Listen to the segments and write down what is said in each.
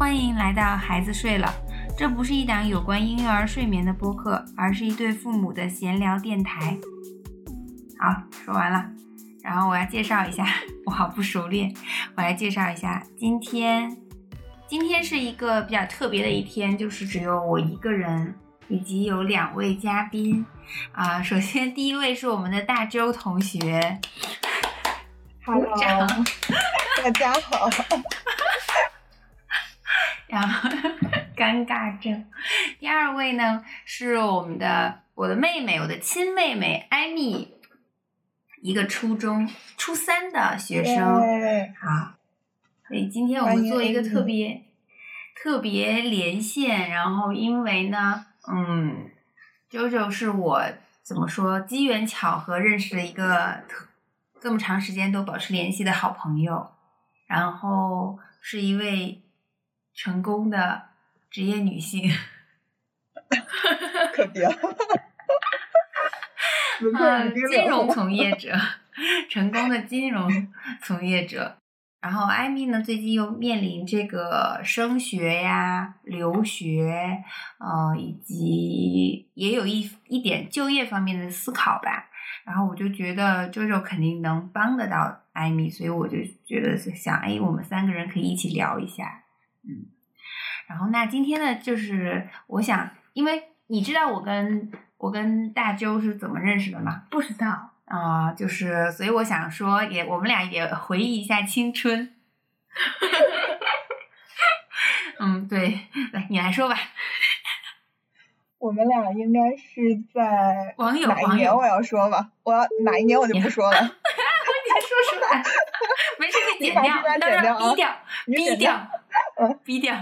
欢迎来到孩子睡了。这不是一档有关婴幼儿睡眠的播客，而是一对父母的闲聊电台。好，说完了。然后我要介绍一下，我好不熟练，我来介绍一下。今天，今天是一个比较特别的一天，就是只有我一个人，以及有两位嘉宾。啊，首先第一位是我们的大周同学。Hello，大家好。然后 尴尬症。第二位呢是我们的我的妹妹，我的亲妹妹艾米，一个初中初三的学生。好，所以今天我们做一个特别特别连线，然后因为呢，嗯，，JoJo 是我怎么说机缘巧合认识的一个特这么长时间都保持联系的好朋友，然后是一位成功的职业女性，可别，嗯，金融 从业者，成功的金融从业者。然后艾米呢，最近又面临这个升学呀、留学，呃，以及也有一一点就业方面的思考吧。然后我就觉得周周肯定能帮得到艾米，所以我就觉得想，哎，我们三个人可以一起聊一下，嗯。然后那今天呢，就是我想，因为你知道我跟我跟大周是怎么认识的吗？不知道啊、呃，就是所以我想说也，我们俩也回忆一下青春。嗯，对，来你来说吧。我们俩应该是在网友哪一年？我要说吧，我要哪一年我就不说了。你说出来，剪掉，当然逼掉，逼掉，嗯，逼掉。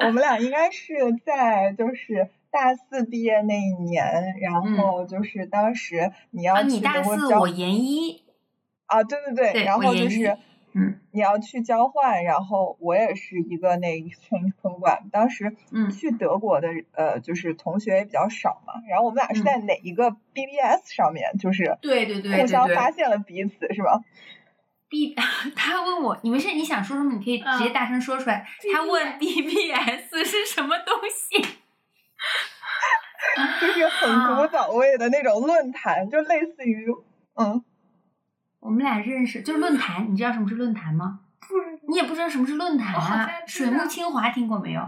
我们俩应该是在就是大四毕业那一年，然后就是当时你要去嗯啊、你大四，我研一。啊，对对对，然后就是。嗯，你要去交换，然后我也是一个那 exchange program，当时嗯去德国的、嗯、呃就是同学也比较少嘛，然后我们俩是在哪一个 BBS 上面，就是对对对互相发现了彼此是吧？B 他问我你没事你想说什么你可以直接大声说出来，嗯、他问 BBS 是什么东西？就是很古早味的那种论坛，就类似于嗯。我们俩认识就是论坛，你知道什么是论坛吗？不知道。你也不知道什么是论坛啊？水木清华听过没有？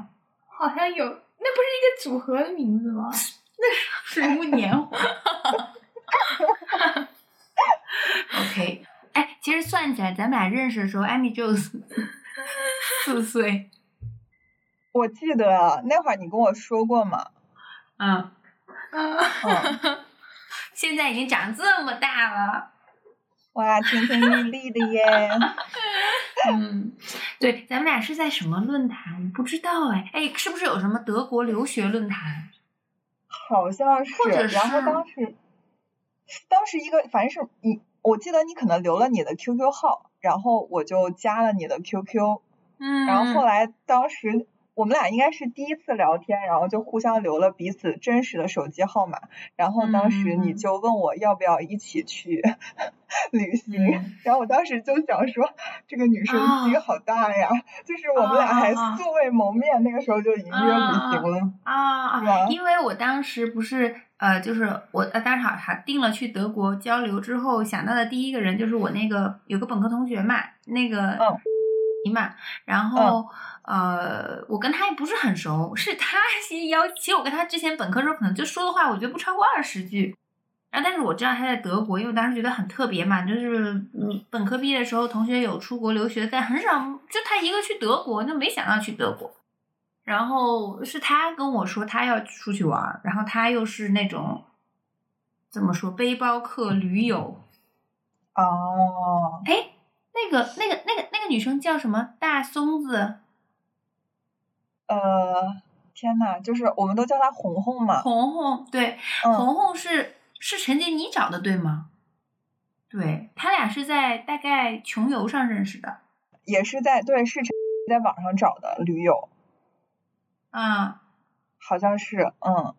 好像有，那不是一个组合的名字吗？那是水木年华。OK，哎，其实算起来，咱们俩认识的时候，艾米只有四岁。我记得那会儿你跟我说过嘛。嗯。嗯。嗯现在已经长这么大了。哇，亭亭玉立的耶！嗯，对，咱们俩是在什么论坛？不知道哎，哎，是不是有什么德国留学论坛？好像是，或者是然后当时，当时一个反正是你，我记得你可能留了你的 QQ 号，然后我就加了你的 QQ，嗯，然后后来当时。我们俩应该是第一次聊天，然后就互相留了彼此真实的手机号码。然后当时你就问我要不要一起去 旅行，嗯、然后我当时就想说，这个女生心好大呀！哦、就是我们俩还素未谋面，哦、那个时候就已经约旅行了啊啊！因为我当时不是呃，就是我呃，当时好还定了去德国交流之后，想到的第一个人就是我那个有个本科同学嘛，那个嗯。嘛，然后、嗯、呃，我跟他也不是很熟，是他 先邀。其实我跟他之前本科时候可能就说的话，我觉得不超过二十句。然后，但是我知道他在德国，因为我当时觉得很特别嘛，就是嗯，本科毕业的时候同学有出国留学，但很少就他一个去德国，就没想到去德国。然后是他跟我说他要出去玩，然后他又是那种怎么说背包客驴友。哦，哎。那个、那个、那个、那个女生叫什么？大松子。呃，天呐，就是我们都叫她红红嘛。红红，对，嗯、红红是是陈杰你找的对吗？对他俩是在大概穷游上认识的。也是在对，是陈在网上找的驴友。啊，好像是，嗯。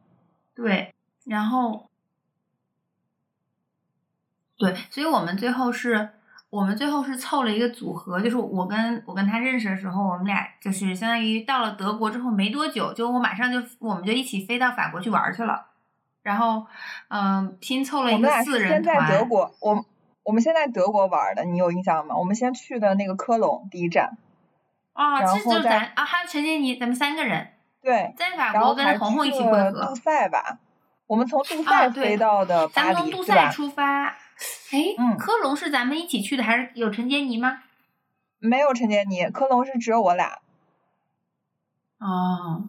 对，然后，对，所以我们最后是。我们最后是凑了一个组合，就是我跟我跟他认识的时候，我们俩就是相当于到了德国之后没多久，就我马上就我们就一起飞到法国去玩去了，然后嗯、拼凑了一个我们俩四人是先在德团。国，我我们先在德国玩的，你有印象吗？我们先去的那个科隆第一站，啊，这就是然后再咱啊，还有陈杰妮，咱们三个人对，在法国跟红红一起去会合杜。塞吧。我们从杜啊塞飞到的巴黎，咱们从杜塞？出发，哎，嗯科隆是咱们一起去的，还是有陈杰尼吗？没有陈杰尼，科隆是只有我俩。哦，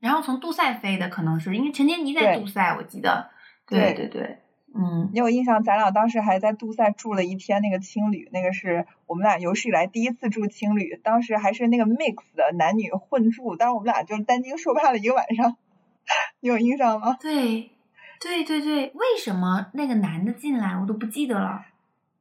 然后从杜塞飞的可能是因为陈杰尼在杜塞，我记得。对对对对，嗯，你有印象？咱俩当时还在杜塞住了一天那个青旅，那个是我们俩有史以来第一次住青旅，当时还是那个 mix 的男女混住，当时我们俩就担惊受怕了一个晚上，你有印象吗？对对对对，为什么那个男的进来我都不记得了？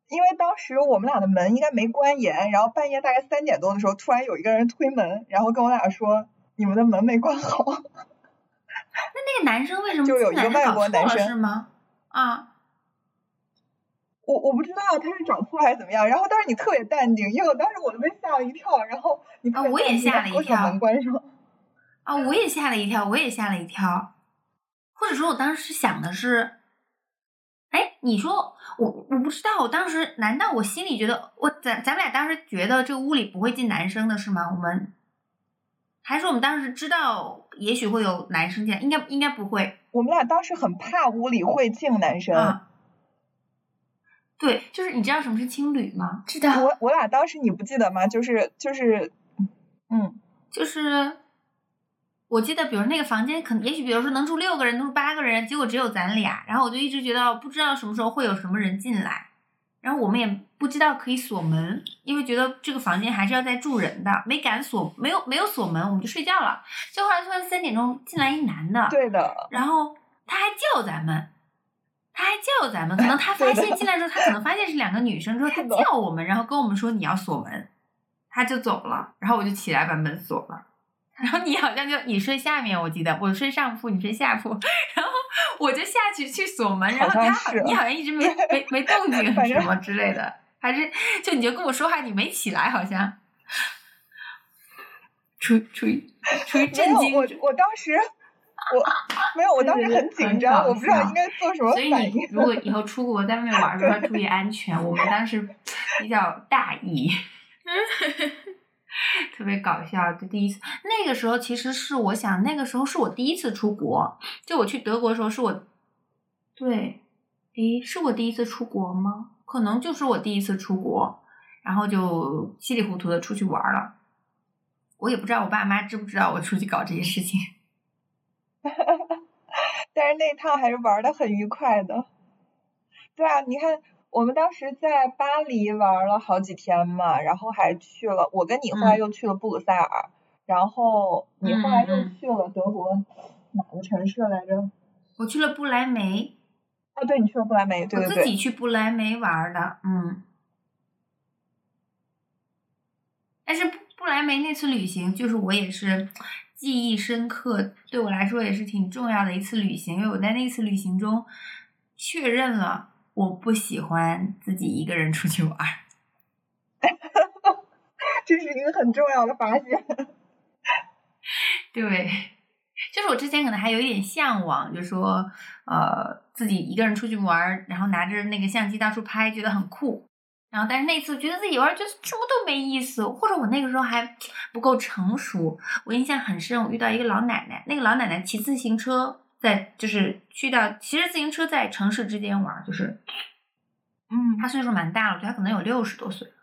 因为当时我们俩的门应该没关严，然后半夜大概三点多的时候，突然有一个人推门，然后跟我俩说你们的门没关好。那那个男生为什么 就有？一个外国男生是吗？啊，我我不知道他是找错还是怎么样，然后当时你特别淡定，因为我当时我都被吓了一跳，然后你啊我也吓了一把跳门关上。啊，我也吓了一跳，我也吓了一跳，或者说我当时想的是，哎，你说我我不知道，我当时难道我心里觉得我咱咱们俩当时觉得这个屋里不会进男生的是吗？我们还是我们当时知道也许会有男生进来，应该应该不会我们俩当时很怕屋里会进男生，啊。对，就是你知道什么是青旅吗？知道。我我俩当时你不记得吗？就是就是，嗯，就是我记得，比如那个房间可能也许比如说能住六个人，能住八个人，结果只有咱俩，然后我就一直觉得不知道什么时候会有什么人进来，然后我们也不知道可以锁门，因为觉得这个房间还是要再住人的，没敢锁，没有没有锁门，我们就睡觉了。就后来突然三点钟进来一男的，对的，然后他还叫咱们，他还叫咱们，可能他 发现进来之后，他可能发现是两个女生之后，他叫我们，然后跟我们说你要锁门，他就走了，然后我就起来把门锁了。然后你好像就你睡下面，我记得我睡上铺，你睡下铺，然后我就下去去锁门，然后他你好像一直没 没没动静什么之类的，还是就你就跟我说话，你没起来，好像出于出于出于震惊，我我当时我 没有，我当时很紧张，我不知道应该做什么所以你。如果以后出国在外面玩的时候要注意安全。我们当时比较大意，特别搞笑。就第一次，那个时候其实是我想，那个时候是我第一次出国。就我去德国的时候，是我对，诶，是我第一次出国吗？可能就是我第一次出国，然后就稀里糊涂的出去玩了。我也不知道我爸妈知不知道我出去搞这些事情。但是那趟还是玩的很愉快的。对啊，你看我们当时在巴黎玩了好几天嘛，然后还去了，我跟你后来嗯又去了布鲁塞尔，然后你后来又去了德国哪个城市来着？我去了不来梅，啊，对，你去了不来梅，对对我自己，去不来梅玩的，嗯。但是不不来梅那次旅行，就是我也是记忆深刻，对我来说也是挺重要的一次旅行，因为我在那次旅行中确认了我不喜欢自己一个人出去玩儿。这是一个很重要的发现。对，就是我之前可能还有一点向往，就说呃自己一个人出去玩儿，然后拿着那个相机到处拍，觉得很酷。然后但是那次觉得自己玩儿就是什么都没意思，或者我那个时候还不够成熟。我印象很深，我遇到一个老奶奶，那个老奶奶骑自行车在就是去到骑着自行车在城市之间玩儿，就是嗯，她岁数蛮大了，我觉得她可能有六十多岁了，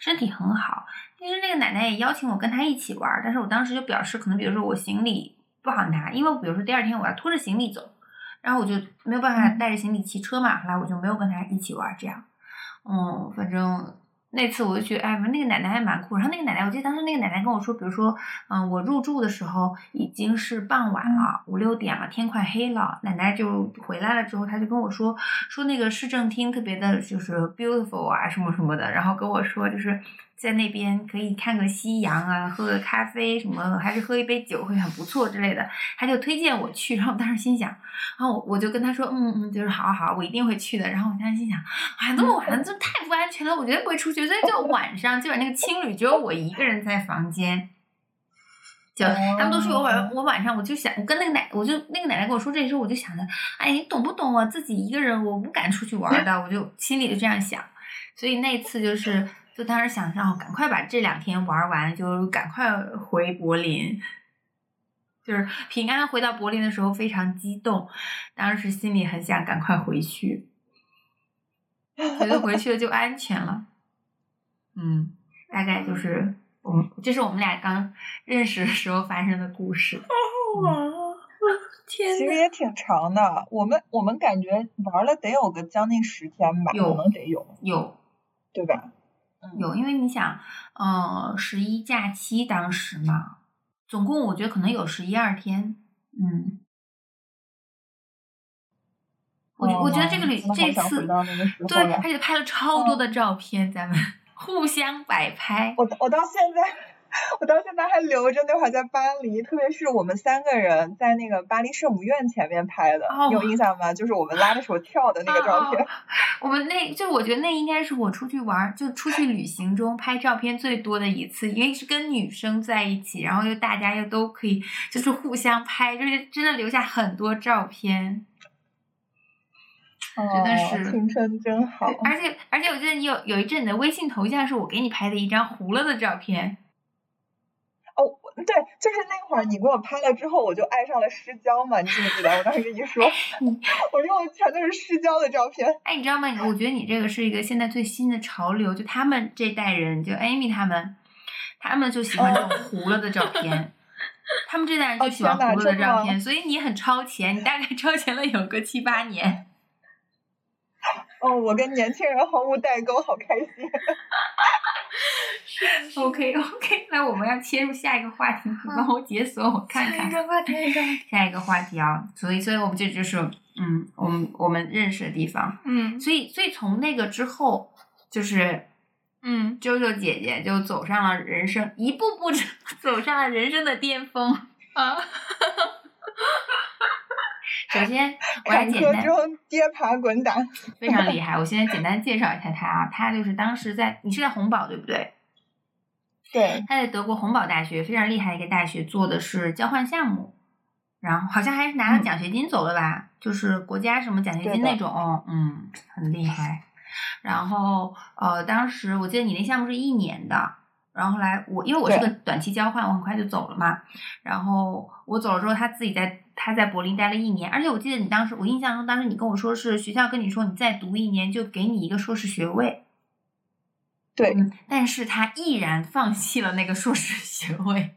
身体很好。其实那个奶奶也邀请我跟她一起玩儿，但是我当时就表示，可能比如说我行李不好拿，因为比如说第二天我要拖着行李走，然后我就没有办法带着行李骑车嘛，后来我就没有跟她一起玩儿这样。嗯，反正那次我就觉得，哎，那个奶奶还蛮酷。然后那个奶奶，我记得当时那个奶奶跟我说，比如说，嗯，我入住的时候已经是傍晚了，五六点了，天快黑了。奶奶就回来了之后，她就跟我说，说那个市政厅特别的，就是 beautiful 啊，什么什么的。然后跟我说，就是在那边可以看个夕阳啊，喝个咖啡什么，还是喝一杯酒会很不错之类的。他就推荐我去，然后我当时心想，然后我我就跟他说，嗯嗯，就是好好，我一定会去的。然后我当时心想，哎，那么晚了，这太不安全全了，我绝对不会出去。所以就晚上，基本那个青旅只有我一个人在房间。就他们都说我晚我晚上我就想我跟那个奶我就那个奶奶跟我说这时候我就想着，哎，你懂不懂啊自己一个人我不敢出去玩的，我就心里就这样想。所以那次就是就当时想让赶快把这两天玩完，就赶快回柏林。就是平安回到柏林的时候非常激动，当时心里很想赶快回去，觉得回去了就安全了。嗯，大概就是我们这是我们俩刚认识的时候发生的故事。哇，天其实也挺长的，我们我们感觉玩了得有个将近十天吧，有可能得有，有对吧？嗯，有，因为你想，呃，十一假期当时嘛，总共我觉得可能有十一二天。嗯，我觉我觉得这个旅这次对，而且拍了超多的照片，咱们 互相摆拍。我我到现在，我到现在还留着那会儿在巴黎，特别是我们三个人在那个巴黎圣母院前面拍的，哦你有印象吗？就是我们拉着手跳的那个照片。我们那就我觉得那应该是我出去玩儿，就出去旅行中拍照片最多的一次，因为是跟女生在一起，然后又大家又都可以就是互相拍，就是真的留下很多照片。真的哦是青春真好。而且而且我记得你有有一阵你的微信头像是我给你拍的一张糊了的照片，对，就是那会儿你给我拍了之后，我就爱上了失焦嘛，你记不记得？我当时跟 你说，嗯我用的全都是失焦的照片。哎，你知道吗？我觉得你这个是一个现在最新的潮流，就他们这代人，就 Amy 他们，他们就喜欢这种 糊了的照片。他们这代人就喜欢糊了的照片，所以你很超前，你大概超前了有个七八年。哦，我跟年轻人毫无代沟，好开心。OK OK，那我们要切入下一个话题，你帮我解锁我看看。下一个话题，下一个话题啊，所以所以我们这就是嗯，我们我们认识的地方。嗯所以所以从那个之后，就是嗯，啾啾姐姐就走上了人生，一步步地走上了人生的巅峰。啊，首先，我来简单坷中跌爬滚打。非常厉害，我现在简单介绍一下他啊，他就是当时在你是在红宝对不对？对，他在德国洪堡大学非常厉害的一个大学做的是交换项目，然后好像还是拿了嗯奖学金走了吧，就是国家什么奖学金那种，嗯，很厉害。然后呃，当时我记得你那项目是一年的，然后后来我因为我是个短期交换，我很快就走了嘛。然后我走了之后，他自己在他在柏林待了一年，而且我记得你当时我印象中当时你跟我说是学校跟你说你再读一年就给你一个硕士学位。对，嗯，但是他毅然放弃了那个硕士学位，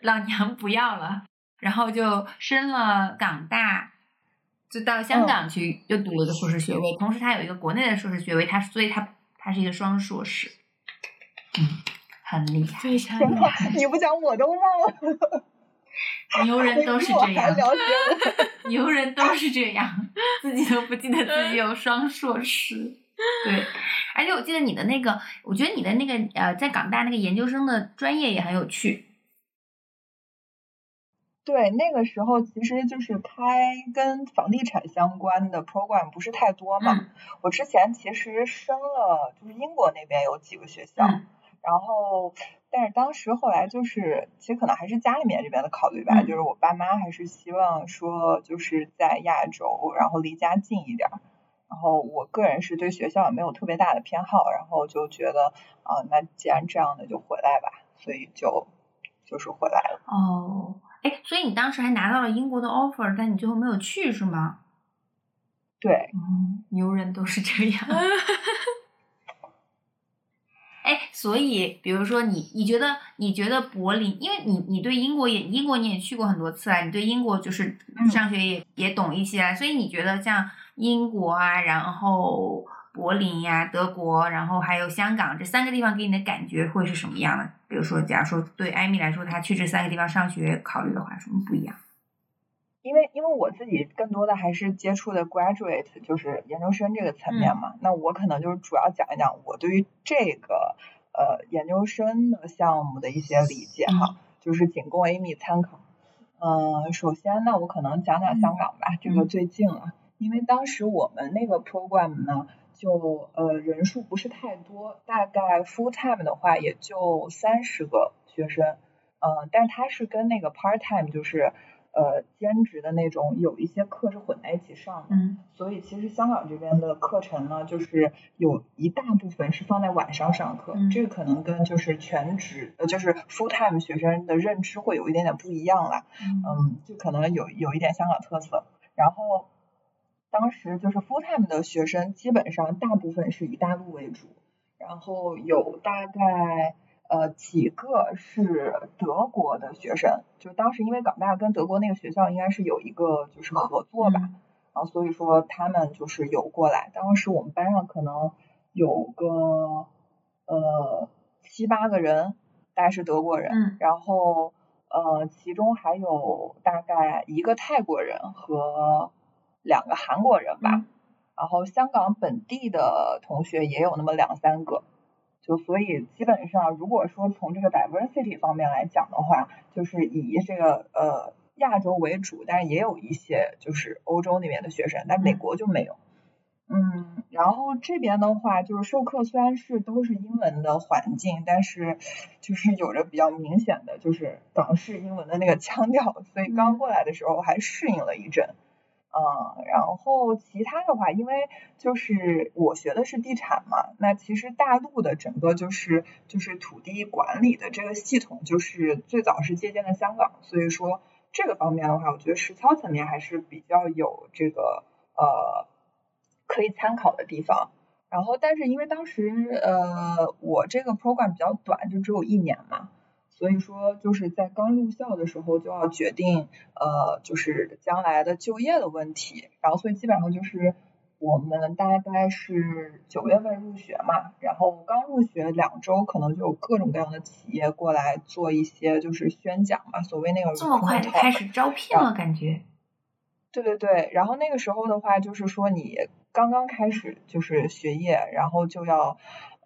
老娘不要了，然后就升了港大，就到香港去又读了个硕士学位，同时他有一个国内的硕士学位，他所以他他是一个双硕士，嗯，很厉害，非常厉害。你不讲我都忘了，牛人都是这样。牛人都是这样，自己都不记得自己有双硕士。对，而且我记得你的那个，我觉得你的那个呃，在港大那个研究生的专业也很有趣。对，那个时候其实就是开跟房地产相关的 program 不是太多嘛。嗯我之前其实升了，就是英国那边有几个学校，嗯然后但是当时后来就是，其实可能还是家里面这边的考虑吧，嗯就是我爸妈还是希望说就是在亚洲，然后离家近一点儿。然后我个人是对学校也没有特别大的偏好，然后就觉得啊、那既然这样的就回来吧，所以就就是回来了。哦，哎，所以你当时还拿到了英国的 offer，但你最后没有去是吗？对，嗯，牛人都是这样。哎，所以比如说你，你觉得你觉得柏林，因为你你对英国也英国你也去过很多次啊，你对英国就是嗯上学也、也懂一些啊，所以你觉得像英国啊，然后柏林呀、德国，然后还有香港这三个地方给你的感觉会是什么样的？比如说，假如说对艾米来说，她去这三个地方上学考虑的话，什么不一样？因为因为我自己更多的还是接触的 graduate，就是研究生这个层面嘛，那我可能就是主要讲一讲我对于这个呃研究生的项目的一些理解哈，就是仅供 Amy 参考。嗯、首先呢，我可能讲讲香港吧，这个最近了，因为当时我们那个 program 呢，就呃人数不是太多，大概 full time 的话也就三十个学生，呃，但是它是跟那个 part time 就是呃兼职的那种有一些课是混在一起上的，嗯所以其实香港这边的课程呢，就是有一大部分是放在晚上上课，嗯这个可能跟就是全职呃就是 full time 学生的认知会有一点点不一样啦。嗯嗯，就可能有有一点香港特色。然后当时就是 full time 的学生，基本上大部分是以大陆为主，然后有大概呃几个是德国的学生，就当时因为港大跟德国那个学校应该是有一个就是合作吧，嗯然后所以说他们就是有过来。当时我们班上可能有个呃七八个人，大概是德国人，嗯然后呃，其中还有大概一个泰国人和两个韩国人吧，嗯然后香港本地的同学也有那么两三个，就所以基本上如果说从这个 diversity 方面来讲的话，就是以这个呃亚洲为主，但是也有一些就是欧洲那边的学生，但美嗯国就没有。嗯，然后这边的话，就是授课虽然是都是英文的环境，但是就是有着比较明显的就是港式英文的那个腔调，所以刚嗯过来的时候还适应了一阵。嗯，然后其他的话，因为就是我学的是地产嘛，那其实大陆的整个就是就是土地管理的这个系统，就是最早是借鉴了香港，所以说这个方面的话，我觉得实操层面还是比较有这个呃可以参考的地方。然后，但是因为当时呃我这个 program 比较短，就只有一年嘛，所以说就是在刚入校的时候就要决定呃就是将来的就业的问题，然后所以基本上就是我们大概是九月份入学嘛，然后刚入学两周，可能就有各种各样的企业过来做一些就是宣讲嘛，所谓那个这么快就开始招聘了，感觉。对对对，然后那个时候的话，就是说你刚刚开始就是学业，然后就要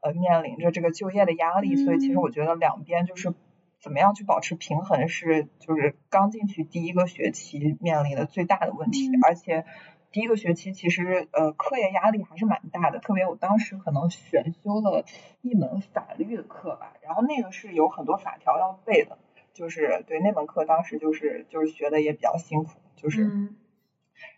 呃面临着这个就业的压力，所以其实嗯我觉得两边就是怎么样去保持平衡是就是刚进去第一个学期面临的最大的问题，嗯而且第一个学期其实呃课业压力还是蛮大的，特别我当时可能选修了一门法律的课吧，然后那个是有很多法条要背的，就是对那门课当时就是就是学的也比较辛苦，就是。嗯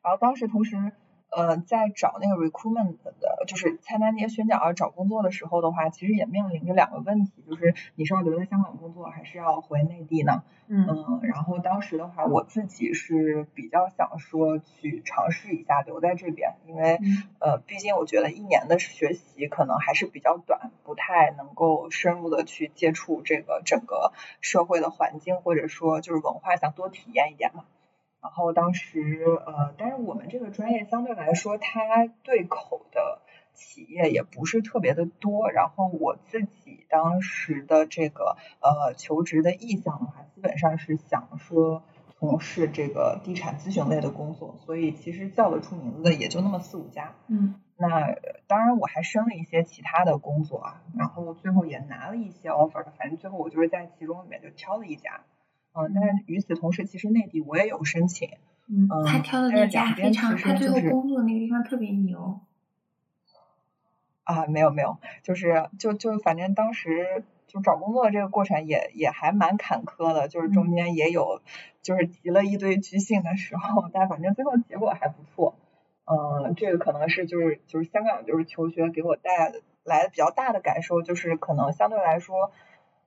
然后当时同时，呃，在找那个 recruitment 的，就是参加那些宣讲啊，找工作的时候的话，其实也面临着两个问题，就是你是要留在香港工作，还是要回内地呢？嗯嗯，然后当时的话，我自己是比较想说去尝试一下留在这边，因为嗯呃，毕竟我觉得一年的学习可能还是比较短，不太能够深入的去接触这个整个社会的环境，或者说就是文化，想多体验一点嘛。然后当时呃，但是我们这个专业相对来说，它对口的企业也不是特别的多。然后我自己当时的这个呃求职的意向的话，基本上是想说从事这个地产咨询类的工作，所以其实叫得出名字的也就那么四五家。嗯那呃当然我还申了一些其他的工作啊，然后最后也拿了一些 offer，反正最后我就是在其中里面就挑了一家。嗯，但是与此同时，其实内地我也有申请，嗯，嗯他挑的那家非常，其他最后工作那个地方特别牛。啊，没有没有，就是就就反正当时就找工作这个过程也也还蛮坎坷的，就是中嗯间也有就是提了一堆拒信的时候，但反正最后结果还不错。嗯，这个可能是就是就是香港就是求学给我带来的比较大的感受，就是可能相对来说，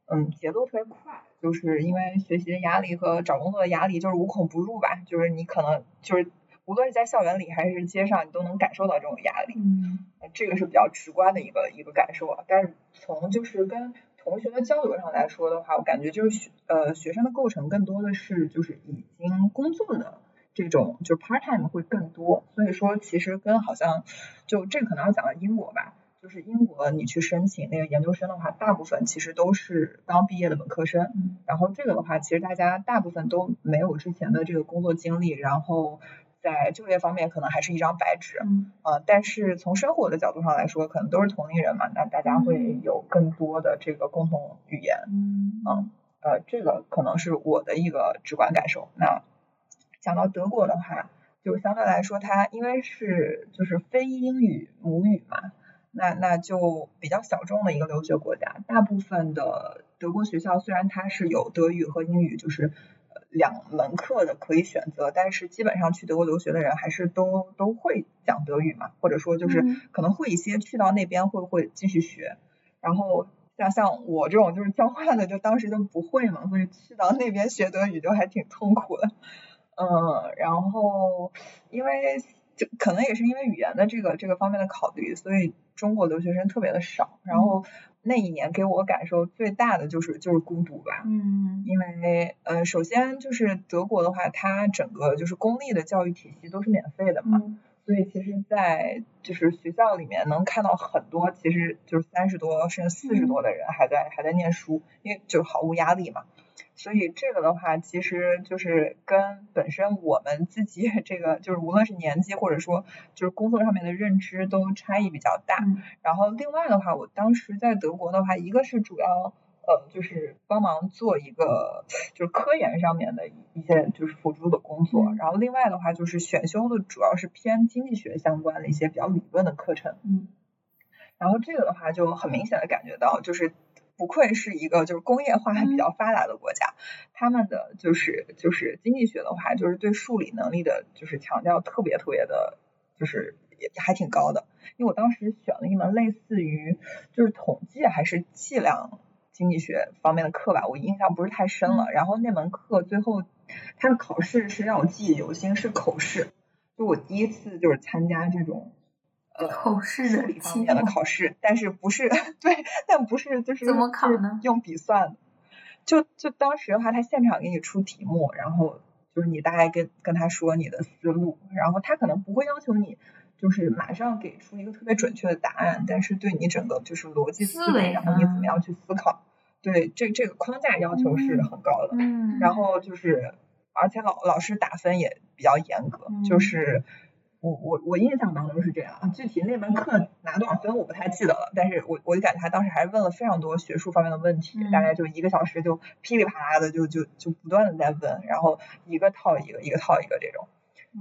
嗯，节奏特别快，就是因为学习的压力和找工作的压力就是无孔不入吧，就是你可能就是无论是在校园里还是街上，你都能感受到这种压力。嗯这个是比较直观的一个一个感受啊。但是从就是跟同学的交流上来说的话，我感觉就是学呃学生的构成更多的是就是已经工作的这种就 part time 会更多，所以说其实跟好像就这个可能要讲到英国吧。就是英国，你去申请那个研究生的话，大部分其实都是刚毕业的本科生。嗯然后这个的话，其实大家大部分都没有之前的这个工作经历，然后在就业方面可能还是一张白纸。嗯呃，但是从生活的角度上来说，可能都是同龄人嘛，那大家会嗯有更多的这个共同语言。嗯呃，这个可能是我的一个直观感受。那讲到德国的话，就相对来说，它因为是就是非英语母语嘛，那那就比较小众的一个留学国家。大部分的德国学校虽然它是有德语和英语，就是两门课的可以选择，但是基本上去德国留学的人还是都都会讲德语嘛，或者说就是嗯可能会一些去到那边会会继续学，然后。像像我这种就是交换的，就当时就不会嘛，所以去到那边学德语就还挺痛苦的。嗯，然后因为就可能也是因为语言的这个这个方面的考虑，所以中国留学生特别的少。然后那一年给我感受最大的就是就是孤独吧，嗯因为呃，首先就是德国的话，它整个就是公立的教育体系都是免费的嘛，嗯所以其实，在就是学校里面能看到很多，其实就是三十多甚至四十多的人还在还在念书，因为就毫无压力嘛。所以这个的话，其实就是跟本身我们自己 这个就是无论是年纪或者说就是工作上面的认知都差异比较大。嗯然后另外的话，我当时在德国的话，一个是主要呃就是帮忙做一个就是科研上面的一些就是辅助的工作，嗯然后另外的话就是选修的主要是偏经济学相关的一些比较理论的课程。嗯然后这个的话就很明显的感觉到，就是不愧是一个就是工业化还比较发达的国家，他们的就是就是经济学的话，就是对数理能力的就是强调特别特别的，就是也还挺高的。因为我当时选了一门类似于就是统计还是计量经济学方面的课吧，我印象不是太深了。然后那门课最后它的考试是让我记忆犹新，是口试，就我第一次就是参加这种。呃，口试的理方面的考试，但是不是 对，但不是就是怎么考呢用笔算的，就就当时的话，他现场给你出题目，然后就是你大概跟跟他说你的思路，然后他可能不会要求你就是马上给出一个特别准确的答案，但是对你整个就是逻辑思维，然后你怎么嗯样去思考，对这这个框架要求是嗯很高的。嗯，然后就是，而且老老师打分也比较严格，就嗯是我我我印象当中是这样啊，具体那门课拿多少分我不太记得了，但是我我就感觉他当时还问了非常多学术方面的问题，大嗯概就一个小时就噼里啪啦的就就就不断的在问，然后一个套一个，一个套一个这种。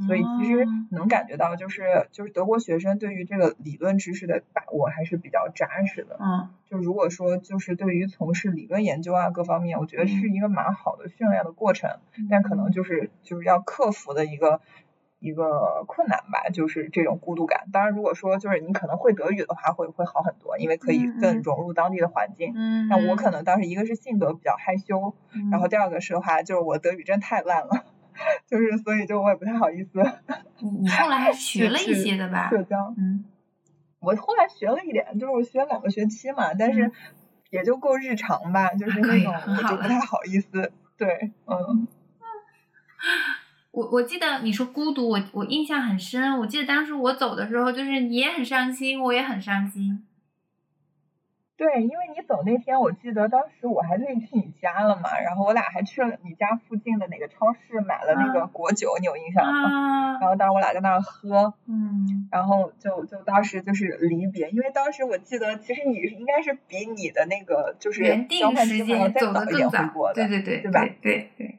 所以其实哦能感觉到，就是就是德国学生对于这个理论知识的把握还是比较扎实的。嗯就如果说就是对于从事理论研究啊各方面，我觉得是一个蛮好的训练的过程，但可能就是就是要克服的一个一个困难吧，就是这种孤独感。当然，如果说就是你可能会德语的话，会会好很多，因为可以更融入当地的环境。嗯，那我可能当时一个是性格比较害羞，嗯，然后第二个是的话，就是我德语真太烂了，就是所以就我也不太好意思你你后来还 学了一些的吧？社交。嗯我后来学了一点，就是我学了两个学期嘛，但是嗯也就够日常吧，就是那种我就不太好意思。对，嗯，我我记得你说孤独，我我印象很深。我记得当时我走的时候，就是你也很伤心，我也很伤心。对，因为你走那天，我记得当时我还特意去你家了嘛，然后我俩还去了你家附近的哪个超市买了那个啊果酒，你有印象吗？啊然，后当时我俩在那儿喝，嗯然后就就当时就是离别，因为当时我记得其实你是应该是比你的那个就是原交定时间走再早一点得更早回国，的，对对对对吧对对对，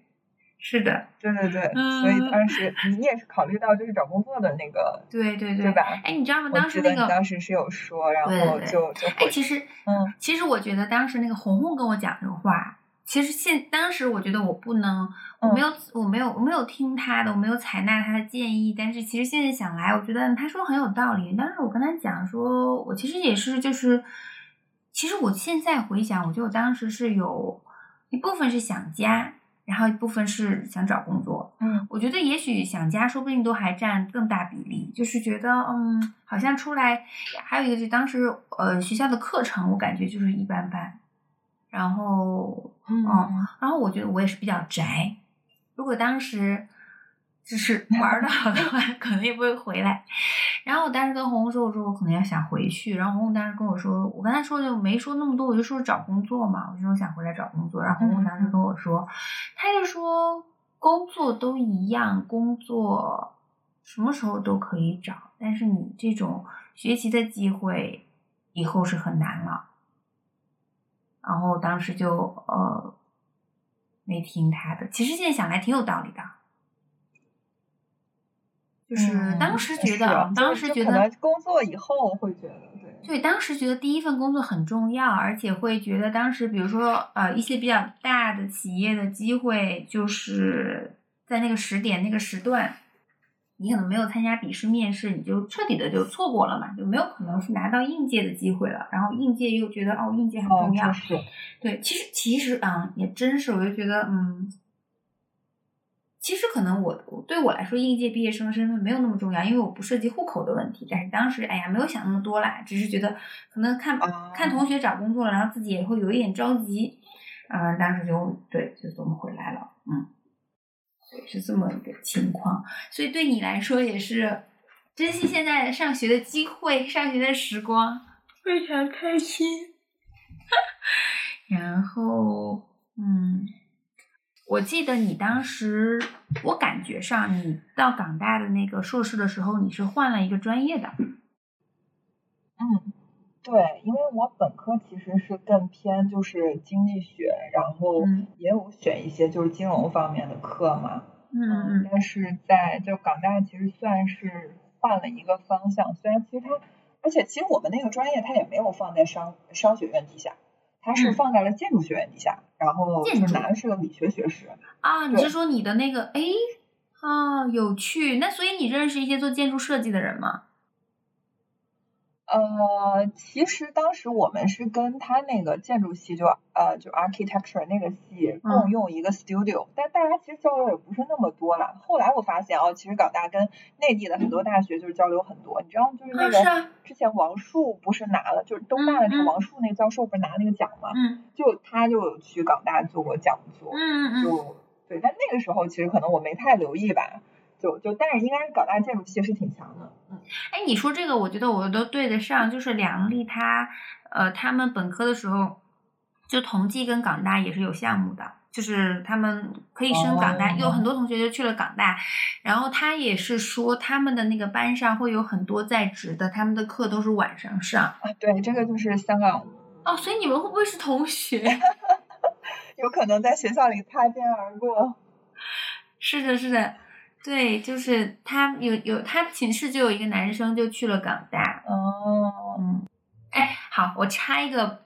是的，对对对，所以嗯当时你也是考虑到就是找工作的那个，对对对吧？哎，你知道吗？当时那个，当时是有说，然后就就回其实嗯其实我觉得当时那个红红跟我讲这个话，其实现当时我觉得我不能，我嗯没有我没有我没有听他的，我没有采纳他的建议，但是其实现在想来，我觉得他说很有道理。当时我跟他讲说，我其实也是就是，其实我现在回想，我觉得我当时是有一部分是想家，然后一部分是想找工作。嗯。我觉得也许想家说不定都还占更大比例，就是觉得嗯，好像出来，还有一个就是当时呃学校的课程我感觉就是一般般，然后嗯嗯，然后我觉得我也是比较宅，如果当时就是玩的好的话，可能也不会回来。然后我当时跟红红说，我说我可能要想回去，然后红红当时跟我说，我跟他说就没说那么多，我就说找工作嘛，我就说想回来找工作。然后红红当时跟我说，他就说工作都一样，工作什么时候都可以找，但是你这种学习的机会以后是很难了。然后当时就呃没听他的，其实现在想来挺有道理的。就是嗯当时觉得当时觉得工作以后会觉得对。对，当时觉得第一份工作很重要，而且会觉得当时，比如说呃一些比较大的企业的机会，就是在那个时点、那个时段，你可能没有参加笔试面试，你就彻底的就错过了嘛，就没有可能是拿到应届的机会了。然后应届又觉得哦，应届很哦重，要，对对，其实其实啊、也真是，我就觉得嗯。其实可能我我对我来说，应届毕业生身份没有那么重要，因为我不涉及户口的问题。但是当时，哎呀，没有想那么多啦，只是觉得可能看、啊看同学找工作了，然后自己也会有一点着急，啊、当时就对，就这么回来了，嗯，对，是这么一个情况。所以对你来说也是珍惜现在上学的机会，上学的时光，非常开心。然后，嗯，我记得你当时，我感觉上你到港大的那个硕士的时候，你是换了一个专业的。嗯，对，因为我本科其实是更偏就是经济学，然后嗯也有选一些就是金融方面的课嘛。嗯嗯但是在就港大其实算是换了一个方向，虽然其实它，而且其实我们那个专业它也没有放在商商学院底下，它是嗯放在了建筑学院底下，然后建筑就拿的是个理学学士。啊，你是说你的那个哎啊有趣？那所以你认识一些做建筑设计的人吗？呃，其实当时我们是跟他那个建筑系就呃就 architecture 那个系嗯共用一个 studio，、但大家其实交流也不是那么多了。后来我发现哦，其实港大跟内地的很多大学就是交流很多。你知道就是那啊，个、啊，之前王树不是拿了，就是东大的那个王树那个教授不是拿那个奖嘛？嗯就他就有去港大做过讲座，就对，但那个时候其实可能我没太留意吧。就就，但是应该是港大建筑系是挺强的，嗯，哎，你说这个，我觉得我都对得上。就是梁丽她，呃，他们本科的时候，就同济跟港大也是有项目的，就是他们可以升港大，哦有很多同学就去了港大。然后他也是说，他们的那个班上会有很多在职的，他们的课都是晚上上。啊，对，这个就是香港哦，所以你们会不会是同学？有可能在学校里擦肩而过。是的，是的，对，就是他有有他寝室就有一个男生就去了港大，哦，嗯，哎，好，我插一个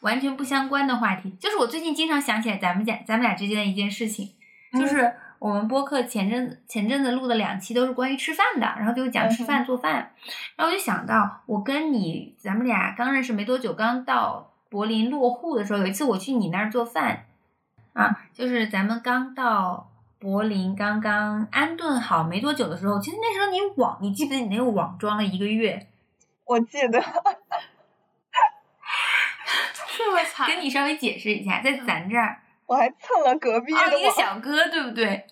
完全不相关的话题，就是我最近经常想起来咱们俩咱们俩之间的一件事情，嗯。就是我们播客前阵子前阵子录的两期都是关于吃饭的，然后就讲吃饭做饭，然后我就想到我跟你咱们俩刚认识没多久，刚到柏林落户的时候，有一次我去你那儿做饭，啊，就是咱们刚到。柏林刚刚安顿好没多久的时候，其实那时候你网，你记不记得你那个网装了一个月？我记得，这么惨，跟你稍微解释一下，在咱这儿我还蹭了隔壁啊，一个，小哥，对不对？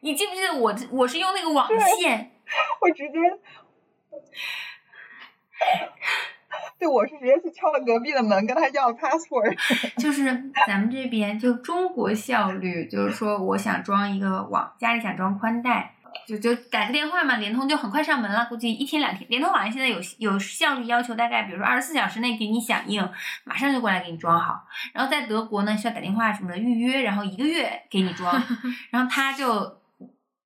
你记不记得我我是用那个网线？我直接，对，我是直接去敲了隔壁的门，跟他要 password。就是咱们这边就中国效率，就是说我想装一个网，家里想装宽带，就就打个电话嘛，联通就很快上门了，估计一天两天。联通好像现在有有效率要求，大概比如说二十四小时内给你响应，马上就过来给你装好。然后在德国呢，需要打电话什么的预约，然后一个月给你装，然后他就。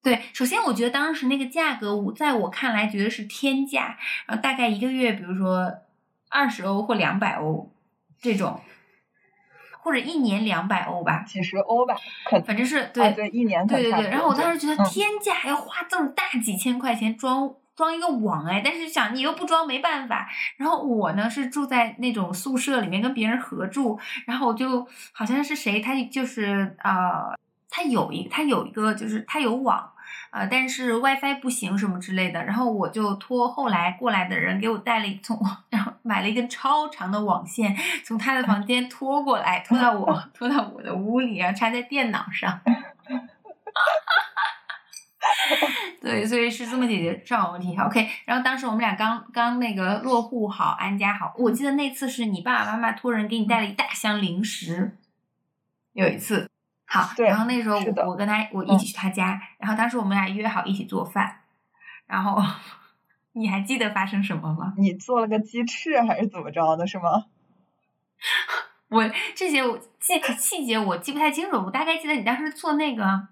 对，首先我觉得当时那个价格，我在我看来觉得是天价，然后大概一个月，比如说二十欧或两百欧这种，或者一年两百欧吧，几十欧吧，可反正是对、啊对，一年对对对。然后我当时觉得嗯天价，要花这么大几千块钱装装一个网哎，但是想你又不装没办法。然后我呢是住在那种宿舍里面跟别人合住，然后我就好像是谁，他就是呃，他有一他有一个就是他有网。呃，但是 WiFi 不行什么之类的，然后我就托后来过来的人给我带了一从，买了一根超长的网线，从他的房间拖过来，拖到我 拖到我的屋里，然后插在电脑上。对，所以是这么解决上网问题。OK，然后当时我们俩刚刚那个落户好，安家好，我记得那次是你爸爸妈妈托人给你带了一大箱零食，有一次。好，然后那时候我我跟他我一起去他家，然后当时我们俩约好一起做饭，然后你还记得发生什么吗？你做了个鸡翅还是怎么着的，是吗？我这些我细细节我记不太清楚，我大概记得你当时做那个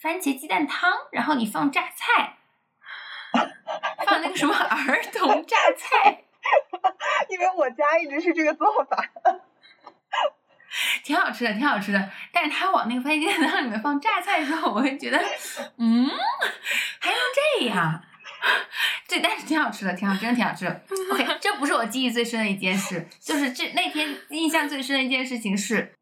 番茄鸡蛋汤，然后你放榨菜，放那个什么 儿童榨菜，因为我家一直是这个做法。挺好吃的，挺好吃的。但是他往那个番茄鸡蛋汤里面放榨菜的时候，我会觉得，嗯，还能这样？对，但是挺好吃的，挺好，真的挺好吃的。OK，这不是我记忆最深的一件事，就是这那天印象最深的一件事情是，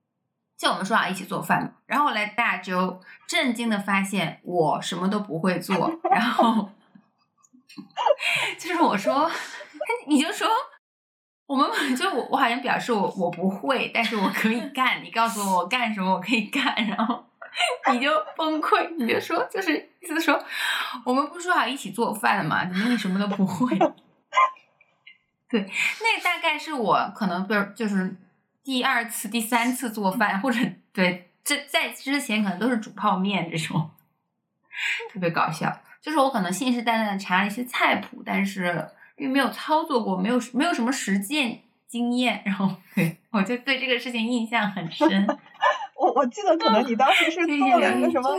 就我们说好一起做饭，然后来大洲，震惊的发现我什么都不会做，然后就是我说，你就说。我们就我我好像表示我我不会，但是我可以干。你告诉我我干什么，我可以干，然后你就崩溃，你就说就是意思说，我们不说好一起做饭的嘛？怎么你什么都不会？对，那大概是我可能是就是第二次、第三次做饭，或者对这在之前可能都是煮泡面这种，特别搞笑。就是我可能信誓旦旦的查了一些菜谱，但是。因为没有操作过，没有没有什么实践经验，然后 对我就对这个事情印象很深。我我记得可能你当时是做了一个什么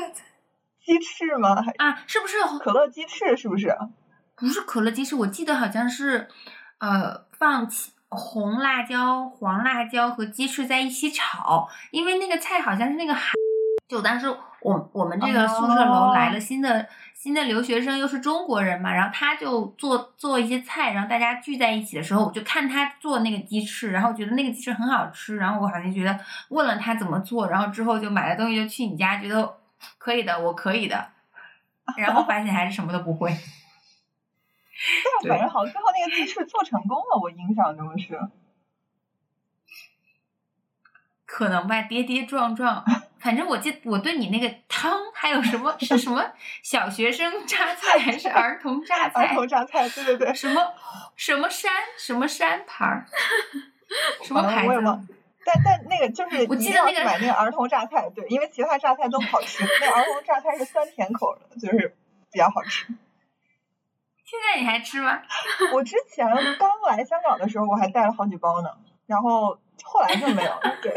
鸡翅吗？啊，是不是可乐鸡翅？是不是？不是可乐鸡翅，我记得好像是呃放红辣椒、黄辣椒和鸡翅在一起炒，因为那个菜好像是那个海。就当时我我们这个宿舍楼来了新的。新的留学生又是中国人嘛，然后他就做做一些菜，然后大家聚在一起的时候，我就看他做那个鸡翅，然后觉得那个鸡翅很好吃，然后我好像觉得问了他怎么做，然后之后就买了东西就去你家，觉得可以的，我可以的，然后发现还是什么都不会。但 反正好像最后那个鸡翅做成功了，我印象中是。可能吧，跌跌撞撞。反正我记，我对你那个汤还有什么 是什么小学生榨菜还是儿童榨菜？儿童榨菜，对对对。什么什么山什么山牌儿？什么牌子？但但那个就是我记得那个买那个儿童榨菜，对，因为其他榨菜都不好吃，那儿童榨菜是酸甜口的，就是比较好吃。现在你还吃吗？我之前刚来香港的时候，我还带了好几包呢，然后后来就没有了，对。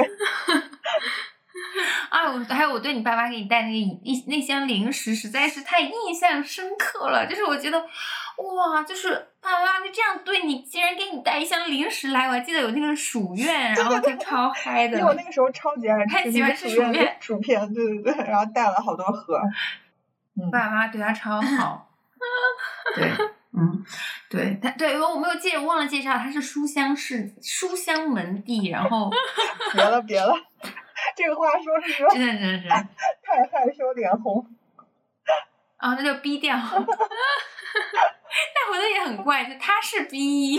啊，我还有我对你爸妈给你带那个一那箱零食，实在是太印象深刻了。就是我觉得，哇，就是爸妈就这样对你，竟然给你带一箱零食来。我还记得有那个薯片，然后就超嗨的。我那个时候超级爱 吃，喜欢吃薯片，薯片，对对对，然后带了好多盒。嗯爸妈对他超好。对，嗯，对他，对我没有介忘了介绍，他是书香世书香门第，然后别了别了。这个话说是说，真的真的 太害羞脸红。啊，那就逼掉。但回头也很怪，就他是逼。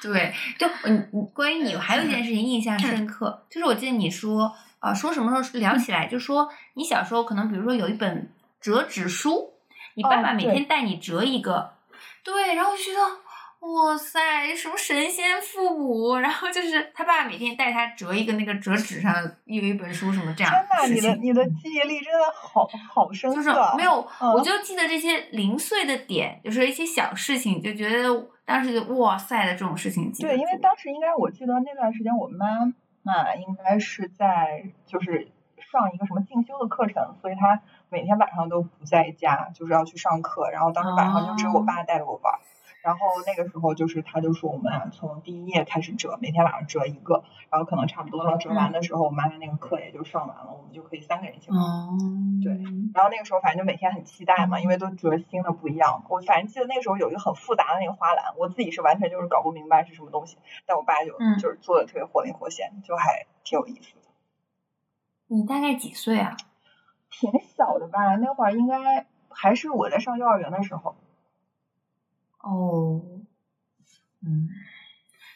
对，就嗯嗯，关于你还有一件事情印象深刻，就是我记得你说啊，说什么时候聊起来，就说你小时候可能比如说有一本折纸书，你爸爸每天带你折一个，对，然后就觉得。哇塞，什么神仙父母？然后就是他爸爸每天带他折一个那个折纸上有一本书什么这样。天呐，你的你的记忆力真的好好深刻。就是没有，我就记得这些零碎的点，就是一些小事情，就觉得当时就哇塞的这种事情。对，因为当时应该我记得那段时间我妈妈应该是在就是上一个什么进修的课程，所以她每天晚上都不在家，就是要去上课，然后当时晚上就只有我爸带着我玩。然后那个时候就是，他就说我们俩从第一页开始折，每天晚上折一个，然后可能差不多到折完的时候，我妈妈那个课也就上完了，我们就可以三个人一起玩。对，然后那个时候反正就每天很期待嘛，因为都折新的不一样。我反正记得那个时候有一个很复杂的那个花篮，我自己是完全就是搞不明白是什么东西，但我爸就就是做的特别活灵活现，就还挺有意思的。你大概几岁啊？挺小的吧，那会儿应该还是我在上幼儿园的时候。哦，嗯，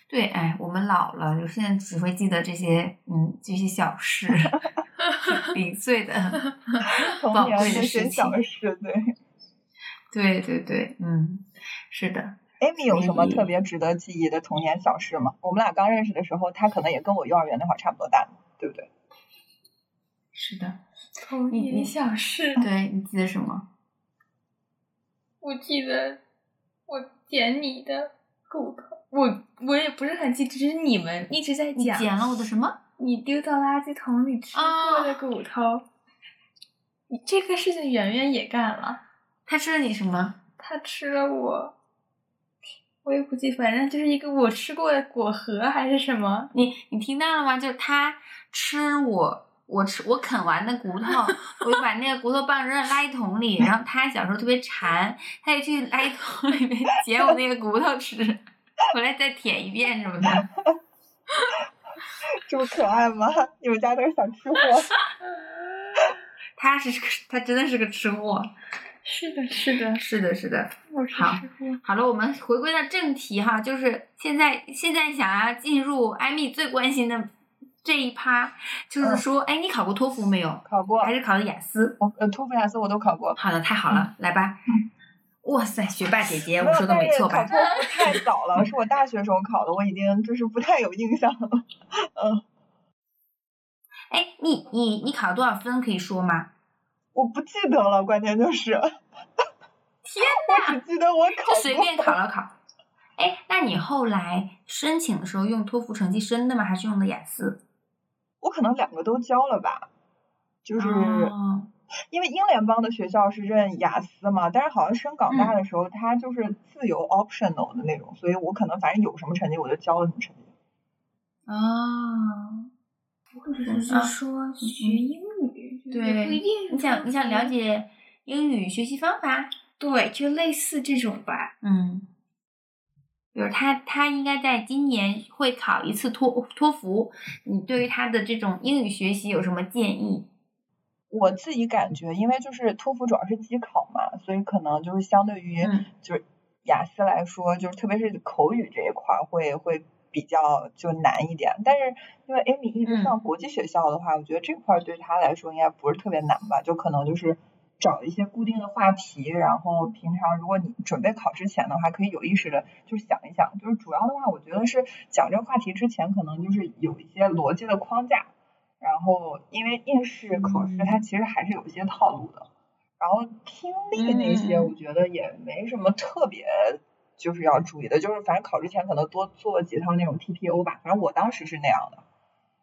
对，哎，我们老了，就现在只会记得这些，嗯，这些小事，零碎的宝贵的事情，对，对对对，嗯，是的。Amy 有什么特别值得记忆的童年小事吗？我们俩刚认识的时候，他可能也跟我幼儿园那会儿差不多大，对不对？是的，童年小事。对你记得什么？我记得。我捡你的骨头，我我也不是很记，只是你们一直在你讲，捡了我的什么？你丢到垃圾桶里吃过的骨头。你这个事情圆圆也干了，他吃了你什么？他吃了我，我也不记，反正就是一个我吃过的果核还是什么。你你听到了吗？就是他吃我，我吃我啃完的骨头，我就把那个骨头棒扔到垃圾桶里。然后他小时候特别馋，他就去垃圾桶里面 捡我那个骨头吃，回来再舔一遍什么的。这么可爱吗？你们家都是小吃货。他是个，他真的是个吃货。是的，是的，是的，是的。好吃货。好了，我们回归到正题哈，就是现在现在想要进入艾米最关心的这一趴，就是说，哎，你考过托福没有？考过，还是考的雅思？我呃托福、雅思我都考过。好的，太好了，来吧。哇塞，学霸姐姐，我说的没错吧？考托福太早了，是我大学时候考的，我已经就是不太有印象了。嗯，哎，你你你考了多少分可以说吗？我不记得了，关键就是，天 我只记得我考。就随便考了考。哎，那你后来申请的时候用托福成绩申的吗？还是用的雅思？我可能两个都交了吧，就是。哦因为英联邦的学校是认雅思嘛，但是好像升港大的时候，它就是自由 optional 的那种，所以我可能反正有什么成绩我就交了什么成绩。哦，或者是说学英语，嗯对不一定你想你想了解英语学习方法？对，就类似这种吧。嗯，比如他他应该在今年会考一次托托福，你对于他的这种英语学习有什么建议？我自己感觉，因为就是托福主要是机考嘛，所以可能就是相对于嗯就是雅思来说，就是特别是口语这一块儿会会比较就难一点。但是因为 Amy 一直嗯上国际学校的话，我觉得这块儿对他来说应该不是特别难吧，就可能就是找一些固定的话题，然后平常如果你准备考之前的话，可以有意识的就想一想。就是主要的话，我觉得是讲这个话题之前，可能就是有一些逻辑的框架。然后，因为应试考试它其实还是有一些套路的，然后听力那些我觉得也没什么特别就是要注意的，就是反正考之前可能多做几套那种 TPO 吧，反正我当时是那样的。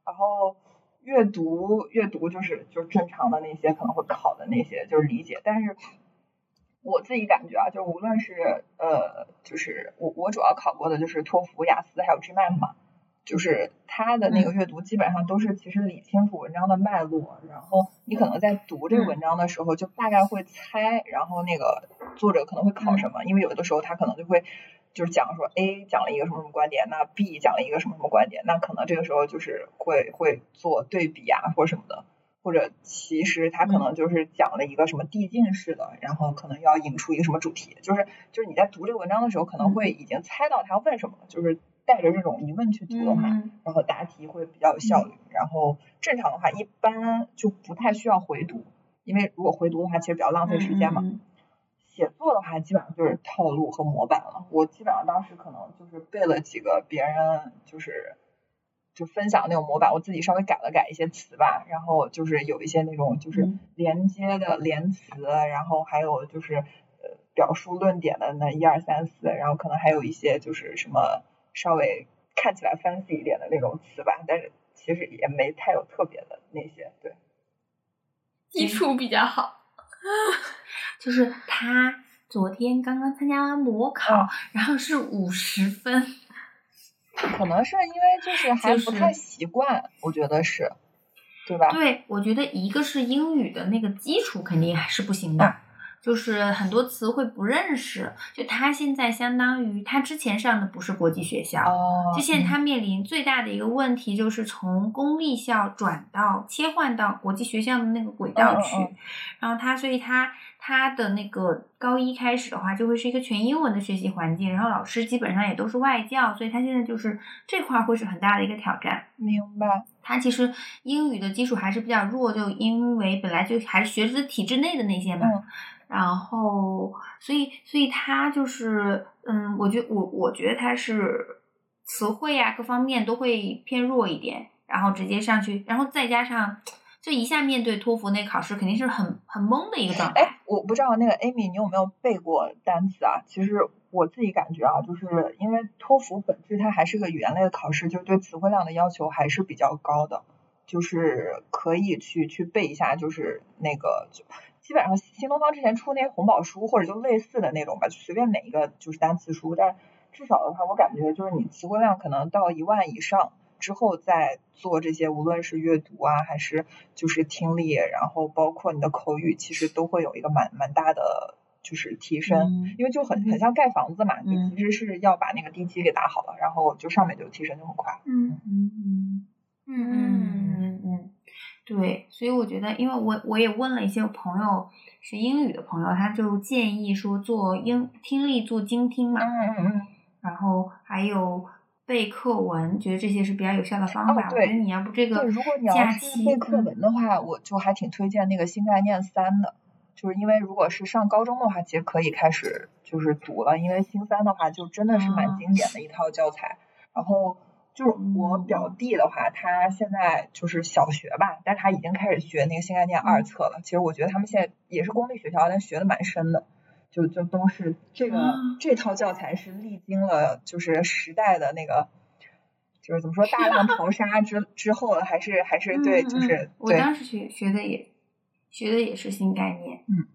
然后阅读阅读就是就是正常的那些可能会考的那些就是理解，但是我自己感觉啊，就无论是呃就是我我主要考过的就是托福、雅思还有 GMAT 嘛。就是他的那个阅读基本上都是其实理清楚文章的脉络，然后你可能在读这个文章的时候就大概会猜，然后那个作者可能会考什么，因为有的时候他可能就会就是讲说 A 讲了一个什么什么观点，那 B 讲了一个什么什么观点，那可能这个时候就是会会做对比啊或什么的，或者其实他可能就是讲了一个什么递进式的，然后可能要引出一个什么主题，就是就是你在读这个文章的时候可能会已经猜到他要问什么，就是。带着这种疑问去读的话，嗯然后答题会比较有效率。然后正常的话，一般就不太需要回读，因为如果回读的话，其实比较浪费时间嘛。写作的话，基本上就是套路和模板了。我基本上当时可能就是背了几个别人就是就分享那种模板，我自己稍微改了改一些词吧，然后就是有一些那种就是嗯连接的连词，然后还有就是呃表述论点的那一二三四，然后可能还有一些就是什么。稍微看起来 fancy 一点的那种词吧，但是其实也没太有特别的那些，对。基础比较好，就是他昨天刚刚参加完模考，嗯然后是五十分，可能是因为就是还不太习惯，我觉得是，对吧？对，我觉得一个是英语的那个基础肯定还是不行的。嗯就是很多词汇不认识，就他现在相当于他之前上的不是国际学校，哦，就现在他面临最大的一个问题就是从公立校转到切换到国际学校的那个轨道去，然后他所以他他的那个高一开始的话就会是一个全英文的学习环境，然后老师基本上也都是外教，所以他现在就是这块儿会是很大的一个挑战。明白。他其实英语的基础还是比较弱，就因为本来就还是学的体制内的那些嘛。嗯然后，所以，所以他就是，嗯，我觉我我觉得他是词汇啊各方面都会偏弱一点，然后直接上去，然后再加上就一下面对托福那考试，肯定是很很懵的一个状态。哎，我不知道那个 Amy 你有没有背过单词啊？其实我自己感觉啊，就是因为托福本质它还是个语言类的考试，就是对词汇量的要求还是比较高的，就是可以去去背一下，就是那个就基本上新东方之前出那些红宝书或者就类似的那种吧，就随便哪一个就是单词书，但至少的话，我感觉就是你词汇量可能到一万以上之后再做这些，无论是阅读啊还是就是听力，然后包括你的口语，其实都会有一个蛮蛮大的。就是提升，嗯因为就很很像盖房子嘛，嗯你其实是要把那个地基给打好了，然后就上面就提升就很快。嗯嗯嗯嗯嗯，对，所以我觉得，因为我我也问了一些朋友学英语的朋友，他就建议说做英听力做精听嘛，嗯嗯嗯，然后还有背课文，觉得这些是比较有效的方法。我觉得你要不这个对，如果你要假是期背课嗯文的话，我就还挺推荐那个新概念三的，就是因为如果是上高中的话，其实可以开始就是读了，因为新三的话就真的是蛮啊经典的一套教材。然后就是我嗯表弟的话，他现在就是小学吧，但他已经开始学那个新概念二嗯册了。其实我觉得他们现在也是公立学校，但学的蛮深的。就就都是这个、啊这套教材是历经了就是时代的那个，就是怎么说大浪淘沙之之后，还是还是对，就是对，我当时学学的也学的也是新概念，嗯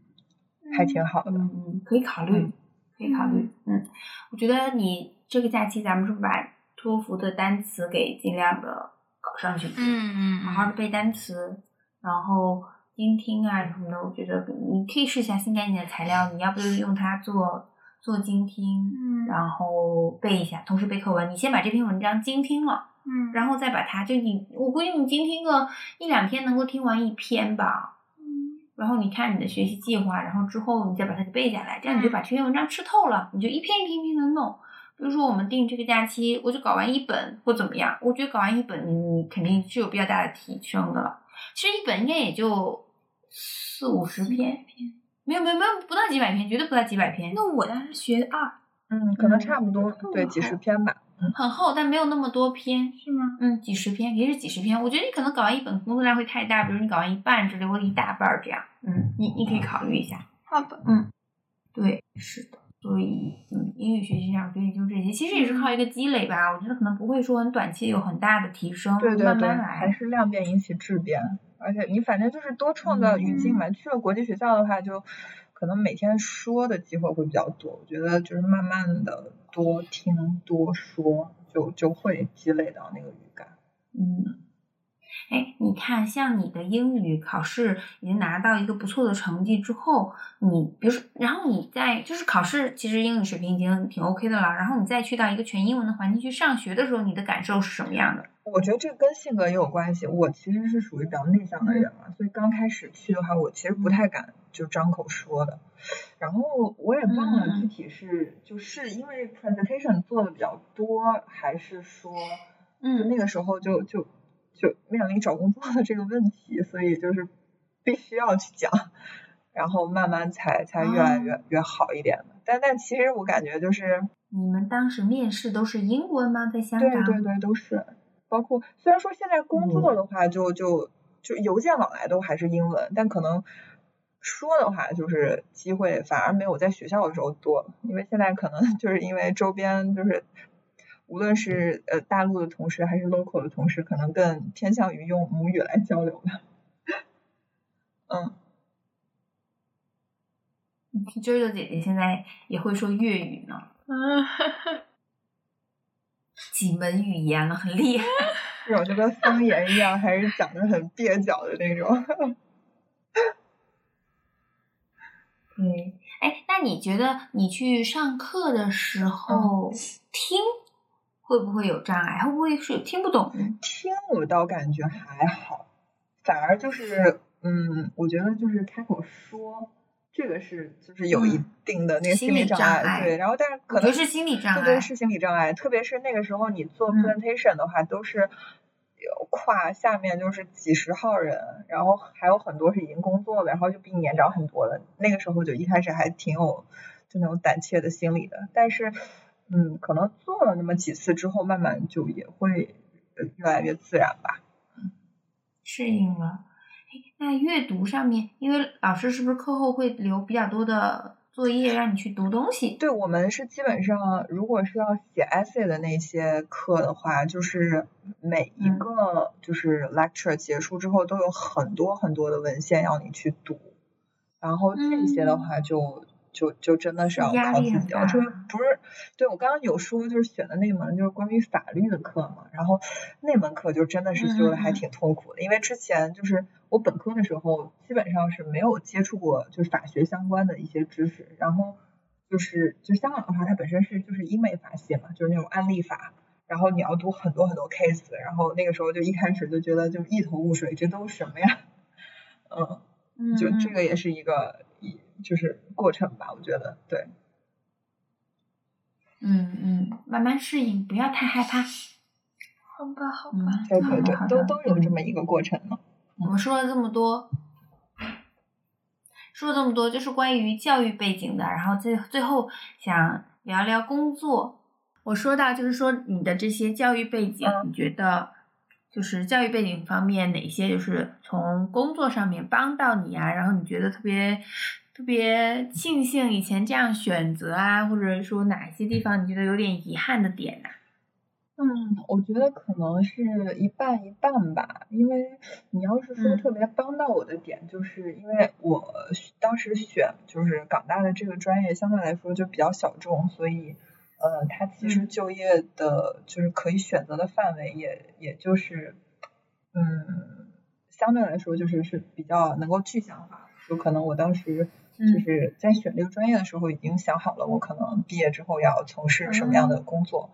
还挺好的。嗯嗯，可以考虑，嗯可以考虑，嗯，我觉得你这个假期咱们是不是把托福的单词给尽量的搞上去？嗯嗯好好的背单词，然后音听啊什么的，我觉得你可以试一下新概念的材料，你要不就用它做做精听，嗯然后背一下，同时背课文。你先把这篇文章精听了，嗯然后再把它就你，我估计你精听个一两天能够听完一篇吧。嗯然后你看你的学习计划，然后之后你再把它给背下来，这样你就嗯把这篇文章吃透了，你就一篇一篇一篇的弄。比如说我们定这个假期，我就搞完一本或怎么样，我觉得搞完一本你你肯定是有比较大的提升的了。其实一本应该也就四五十篇，没有没有没有不到几百篇，绝对不到几百篇，那我当时学二嗯，可能嗯差不多，对，几十篇吧。嗯，很厚，但没有那么多篇。是吗？嗯，几十篇，也是几十篇。我觉得你可能搞完一本工作量会太大，比如你搞完一半之类，或者一大半儿这样。嗯，你你可以考虑一下。好的。嗯。对，是的。所以，嗯，英语学习上，我觉得也就这些。其实也是靠一个积累吧。我觉得可能不会说很短期有很大的提升，对对对，慢慢来。还是量变引起质变，而且你反正就是多创造语境嘛。去了国际学校的话，就可能每天说的机会会比较多。我觉得就是慢慢的多听多说，就就会积累到那个语感。嗯，哎，你看，像你的英语考试已经拿到一个不错的成绩之后，你比如说，然后你在就是考试，其实英语水平已经挺 OK 的了，然后你再去到一个全英文的环境去上学的时候，你的感受是什么样的？我觉得这跟性格也有关系。我其实是属于比较内向的人嘛，所以刚开始去的话，我其实不太敢就张口说的。然后我也忘了嗯具体是就是因为 presentation 做的比较多，还是说就嗯那个时候就就就面临找工作的这个问题，所以就是必须要去讲，然后慢慢才才越来越、越好一点的。但但其实我感觉就是你们当时面试都是英文吗？在香港？对对对，都是，包括虽然说现在工作的话就，就就邮件往来都还是英文，但可能说的话就是机会反而没有在学校的时候多了，因为现在可能就是因为周边就是无论是呃大陆的同事还是 local 的同事，可能更偏向于用母语来交流吧。嗯，啾啾姐姐现在也会说粤语呢，嗯，几门语言了，很厉害。这种就跟方言一样，还是讲的很蹩脚的那种。嗯，哎，那你觉得你去上课的时候、听会不会有障碍？会不会是听不懂？听我倒感觉还好，反而就是，嗯，我觉得就是开口说，这个是就是有一嗯定的那个心理理障障碍对，然后但是可能是心理障碍。对对是心理障碍，特别是那个时候你做嗯 presentation 的话，都是有跨下面就是几十号人，然后还有很多是已经工作的，然后就比你年长很多的，那个时候就一开始还挺有就那种胆怯的心理的，但是嗯，可能做了那么几次之后，慢慢就也会呃越来越自然吧。嗯适应了。哎，那阅读上面，因为老师是不是课后会留比较多的作业，让你去读东西。对我们是基本上，如果是要写 essay 的那些课的话，就是每一嗯个就是 lecture 结束之后，都有很多很多的文献要你去读，然后这些的嗯话就。就就真的是要靠自己了，特别大。不是，对我刚刚有说就是选的那门就是关于法律的课嘛，然后那门课就真的是修的还挺痛苦的，因为之前就是我本科的时候基本上是没有接触过就是法学相关的一些知识，然后就是就香港的话，它本身是就是英美法系嘛，就是那种案例法，然后你要读很多很多 case，然后那个时候就一开始就觉得就一头雾水，这都是什么呀？嗯，嗯，就嗯这个也是一个一就是过程吧，我觉得对。嗯嗯，慢慢适应，不要太害怕。好吧，好嗯吧，对对对都都有这么一个过程呢。我们说了这么多，说了这么多，就是关于教育背景的。然后最最后想聊聊工作。我说到就是说你的这些教育背景，嗯你觉得就是教育背景方面哪些就是从工作上面帮到你啊？然后你觉得特别特别庆幸以前这样选择啊，或者说哪些地方你觉得有点遗憾的点呐、嗯，我觉得可能是一半一半吧，因为你要是说嗯特别帮到我的点，就是因为我当时选就是港大的这个专业相对来说就比较小众，所以呃，它其实嗯就业的就是可以选择的范围也也就是嗯，相对来说就是是比较能够具象化，就可能我当时。就嗯是在选这个专业的时候，已经想好了我可能毕业之后要从事什么样的工作，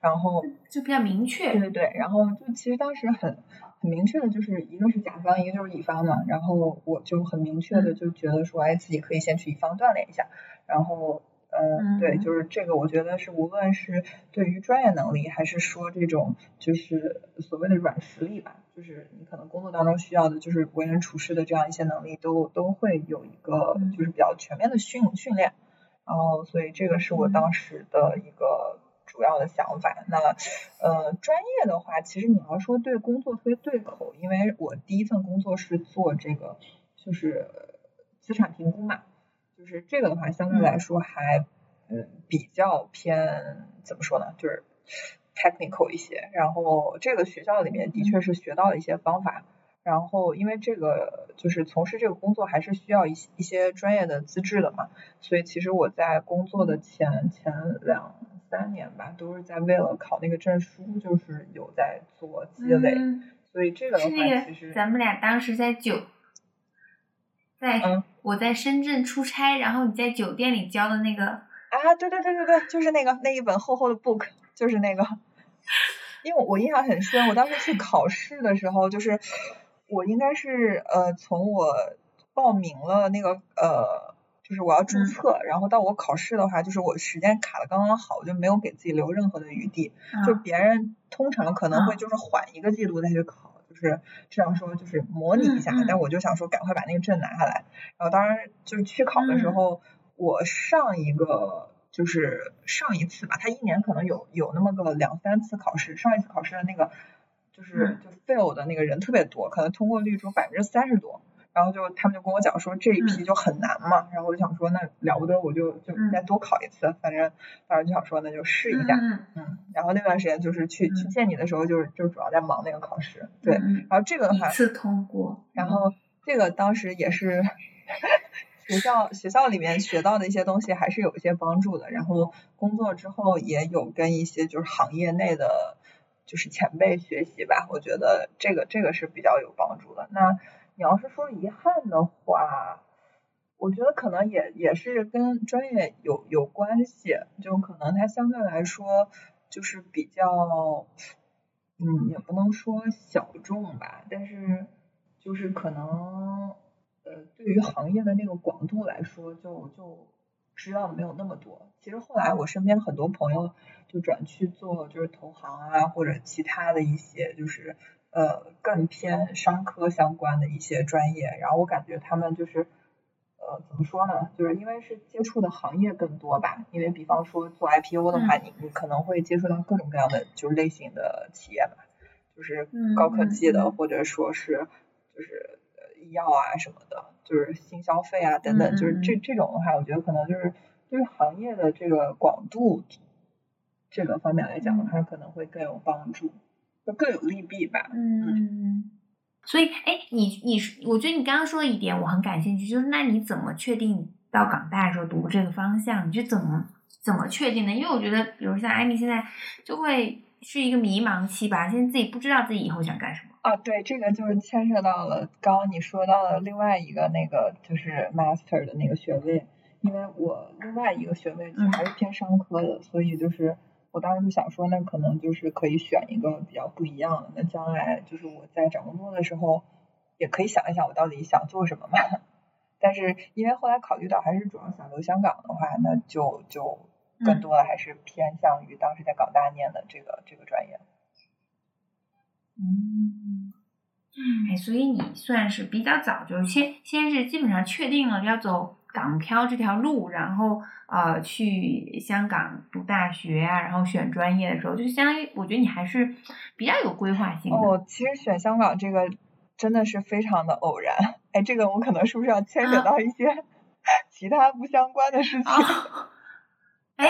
然后就比较明确。对对对，然后就其实当时很很明确的，就是一个是甲方，一个就是乙方嘛。然后我就很明确的嗯就觉得说，哎，自己可以先去乙方锻炼一下。然后，呃，对，嗯就是这个，我觉得是无论是对于专业能力，还是说这种就是所谓的软实力吧，就是你可能工作当中需要的，就是为人处事的这样一些能力，都都会有一个嗯就是比较全面的训训练。然后，所以这个是我嗯当时的一个主要的想法。那呃，专业的话，其实你要说对工作特别对口，因为我第一份工作是做这个就是资产评估嘛，就是这个的话，相对来说还嗯比较偏怎么说呢，就是 technical 一些。然后这个学校里面的确是学到了一些方法。然后，因为这个就是从事这个工作还是需要一些一些专业的资质的嘛，所以其实我在工作的前前两三年吧，都是在为了考那个证书，就是有在做积累。嗯所以这个的话，其实个咱们俩当时在酒，在、嗯。我在深圳出差，然后你在酒店里教的那个，啊，对对对对对，就是那个那一本厚厚的 book，就是那个，因为我我印象很深，我当时去考试的时候，就是我应该是呃从我报名了那个呃，就是我要注嗯。册，然后到我考试的话，就是我时间卡的刚刚好，我就没有给自己留任何的余地，啊。就别人通常可能会啊。就是缓一个季度再去考，就是这样说就是模拟一下，但我就想说赶快把那个证拿下来。然后当然就是去考的时嗯候，我上一个就是上一次吧，他一年可能有有那么个两三次考试，上一次考试的那个就是嗯就 fail 的那个人特别多，可能通过率只有百分之三十多。然后就他们就跟我讲说这一批嗯。就很难嘛，然后我就想说那了不得，我就就嗯。再多考一次，反正当时就想说那就试一下，嗯嗯，然后那段时间就是去去嗯见你的时候，就是就主要在忙那个考试，对，嗯然后这个的话，一次通过，然后这个当时也是学校学校里面学到的一些东西，还是有一些帮助的。然后工作之后也有跟一些就是行业内的就是前辈学习吧，我觉得这个这个是比较有帮助的。那你要是说遗憾的话，我觉得可能也也是跟专业有有关系，就可能它相对来说就是比较，嗯，也不能说小众吧，但是就是可能呃，对于行业的那个广度来说，就就知道的没有那么多。其实后来我身边很多朋友就转去做就是投行啊，或者其他的一些就是呃更偏商科相关的一些专业，然后我感觉他们就是。呃，怎么说呢？就是因为是接触的行业更多吧。因为比方说做 IPO 的话，嗯你你可能会接触到各种各样的就是类型的企业吧，就是嗯高科技的，或者说是就是医药啊什么的，就是新消费啊等等，嗯就是这嗯这种的话，我觉得可能就是对于行业的这个广度这个方面来讲的话，可能会更有帮助，就各有利弊吧。嗯，所以，哎，你你是，我觉得你刚刚说的一点我很感兴趣，就是那你怎么确定到港大的时候读这个方向？你是怎么怎么确定的？因为我觉得，比如像艾米现在就会是一个迷茫期吧，现在自己不知道自己以后想干什么。啊，对，这个就是牵涉到了刚刚你说到的另外一个那个就是 master 的那个学位，因为我另外一个学位其实还是偏商科的，所以就是我当时就想说，那可能就是可以选一个比较不一样的，那将来就是我在找工作的时候，也可以想一想我到底想做什么嘛。但是因为后来考虑到还是主要想留香港的话，那就就更嗯多的还是偏向于当时在港大念的这个这个专业。嗯，哎，所以你算是比较早就先先是基本上确定了要走港漂这条路，然后呃去香港读大学啊，然后选专业的时候，就相当于我觉得你还是比较有规划性的。哦，其实选香港这个真的是非常的偶然。哎，这个我可能是不是要牵扯啊到一些 其他不相关的事情？啊，哎，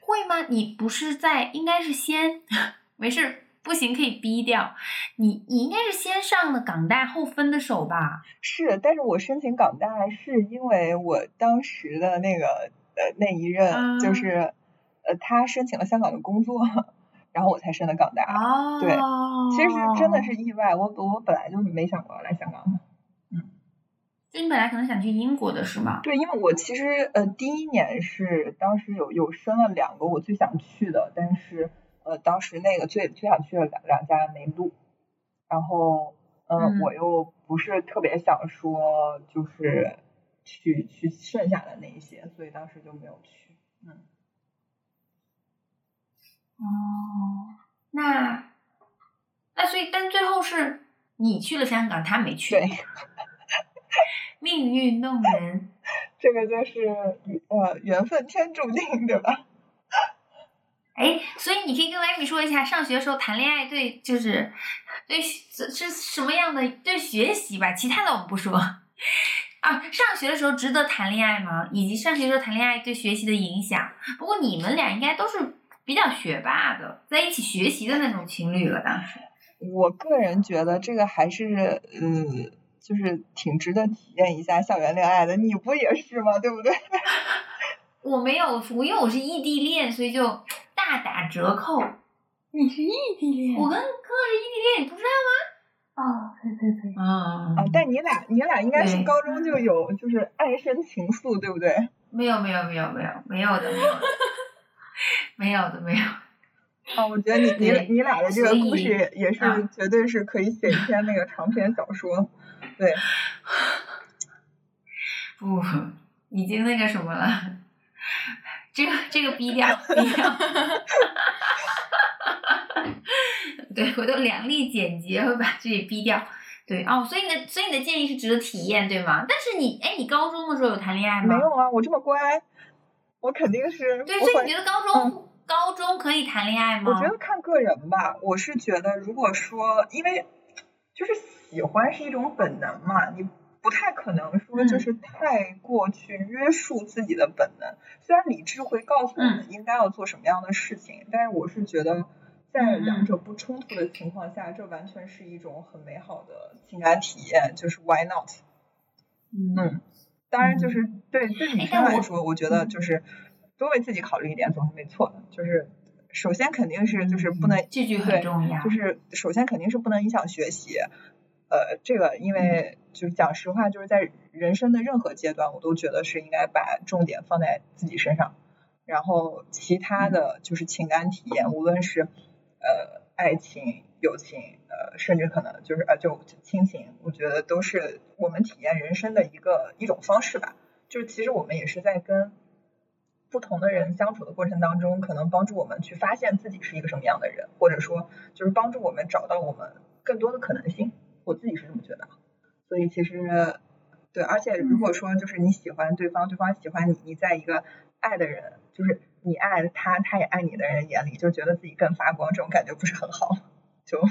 会吗？你不是在应该是先 没事，不行可以逼掉。你你应该是先上的港大后分的手吧？是，但是我申请港大是因为我当时的那个呃那一任啊就是、呃他申请了香港的工作，然后我才申的港大。哦，对其实是真的是意外，我我本来就没想过要来香港的。就你本来可能想去英国的是吗？对，因为我其实呃第一年是当时有有申了两个我最想去的，但是呃当时那个最最想去的两两家没录，然后呃、嗯我又不是特别想说就是去去剩下的那一些，所以当时就没有去。嗯，哦，那那所以，但最后是你去了香港，他没去。对，命运弄人。这个就是呃缘分天注定，对吧？哎，所以你可以跟艾米说一下，上学的时候谈恋爱对就是对是是什么样的对学习吧，其他的我们不说。啊，上学的时候值得谈恋爱吗？以及上学的时候谈恋爱对学习的影响？不过你们俩应该都是比较学霸的，在一起学习的那种情侣了，当时。我个人觉得这个还是嗯就是挺值得体验一下校园恋爱的，你不也是吗？对不对？我没有，我因为我是异地恋，所以就大打折扣。你是异地恋？我跟哥是异地恋，你不知道吗哦，对对对，吗？啊，但你俩你俩应该是高中就有就是暗生情愫，对不对？没有没有没有没有没有的没有的没有的没有。哦，我觉得你 你你俩的这个故事也也是啊绝对是可以写一篇那个长篇小说。对，不，已经那个什么了，这个这个逼掉逼掉。对，回头量力简洁，会把自己逼掉。对哦，所以你的所以你的建议是值得体验，对吗？但是你哎，你高中的时候有谈恋爱吗？没有啊，我这么乖，我肯定是对，所以你觉得高中、高中可以谈恋爱吗？我觉得看个人吧，我是觉得如果说，因为就是喜欢是一种本能嘛，你不太可能说就嗯是太过去约束自己的本能。虽然理智会告诉我们应该要做什么样的事情，但是我是觉得在嗯两者不冲突的情况下，这完全是一种很美好的情感体验，就是 why not？嗯，当然就是对对女生来说，我觉得就是多为自己考虑一点总是没错的。就是首先肯定是就是不能这句很重要。就是首先肯定是不能影响学习。呃，这个因为就是讲实话，就是在人生的任何阶段，我都觉得是应该把重点放在自己身上，然后其他的就是情感体验，无论是呃爱情、友情，呃，甚至可能就是呃就亲情，我觉得都是我们体验人生的一个一种方式吧。就是其实我们也是在跟不同的人相处的过程当中，可能帮助我们去发现自己是一个什么样的人，或者说就是帮助我们找到我们更多的可能性。我自己是这么觉得。所以其实对，而且如果说就是你喜欢对方，对方喜欢你，你在一个爱的人，就是你爱他，他也爱你的人眼里，就觉得自己更发光，这种感觉不是很好？就啊，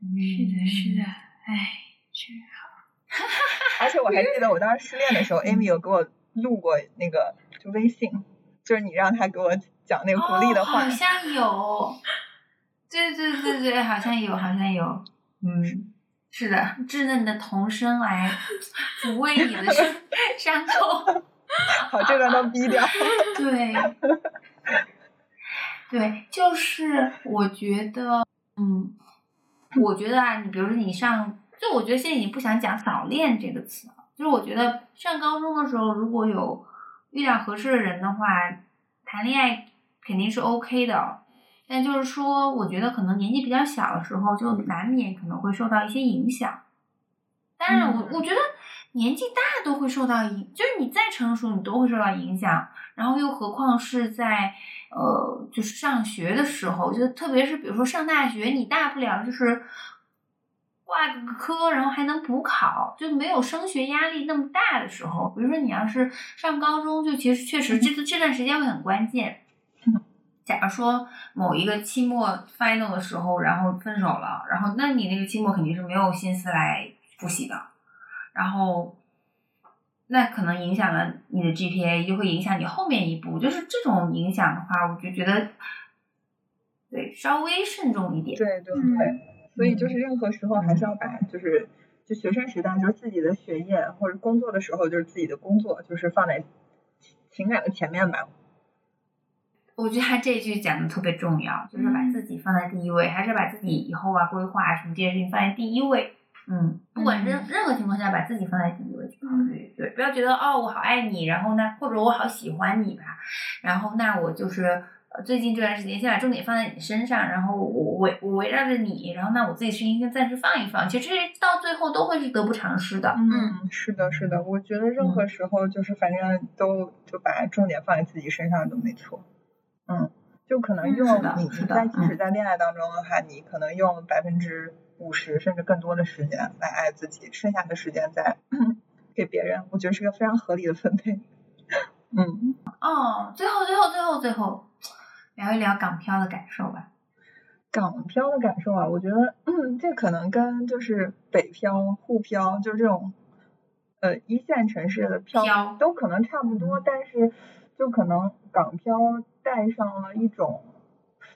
是的，是的，哎，真好。而且我还记得我当时失恋的时候，Amy 有给我录过那个就微信，就是你让他给我讲那个鼓励的话。哦好像有。对对对对，好像有，好像有。嗯，是的，稚嫩的童声来抚慰你的伤伤口。好，这段都逼掉。对，对，就是我觉得，嗯，我觉得啊，你比如说你上，就我觉得现在已经不想讲早恋这个词了，就是我觉得上高中的时候，如果有遇到合适的人的话，谈恋爱肯定是 OK 的。但就是说，我觉得可能年纪比较小的时候，就难免可能会受到一些影响。当然，我我觉得年纪大都会受到影，就是你再成熟，你都会受到影响。然后又何况是在呃，就是上学的时候，就特别是比如说上大学，你大不了就是挂个科，然后还能补考，就没有升学压力那么大的时候。比如说你要是上高中，就其实确实这这段时间会很关键。假如说某一个期末 final 的时候，然后分手了，然后那你那个期末肯定是没有心思来复习的，然后那可能影响了你的 GPA，就会影响你后面一步。就是这种影响的话，我就觉得对稍微慎重一点。对对对，所以就是任何时候还是要把就是就学生时代就是自己的学业，或者工作的时候就是自己的工作，就是放在情感的前面吧。我觉得他这句讲的特别重要，就是把自己放在第一位，还是把自己以后啊规划什么这些事情放在第一位。嗯，不管任任何情况下，把自己放在第一位去考虑，对，不要觉得哦我好爱你，然后呢，或者我好喜欢你吧，然后那我就是呃最近这段时间先把重点放在你身上，然后我围我围绕着你，然后那我自己事情先暂时放一放，其实这到最后都会是得不偿失的。嗯，是的，是的，我觉得任何时候就是反正都就把重点放在自己身上都没错。嗯，就可能用你你在即使在恋爱当中的话，你可能用百分之五十甚至更多的时间来爱自己，剩下的时间再 给别人，我觉得是个非常合理的分配。嗯。哦，最后最后最后最后聊一聊港漂的感受吧。港漂的感受啊，我觉得、嗯、这可能跟就是北漂、沪漂，就是这种呃一线城市的漂漂都可能差不多，但是就可能港漂带上了一种，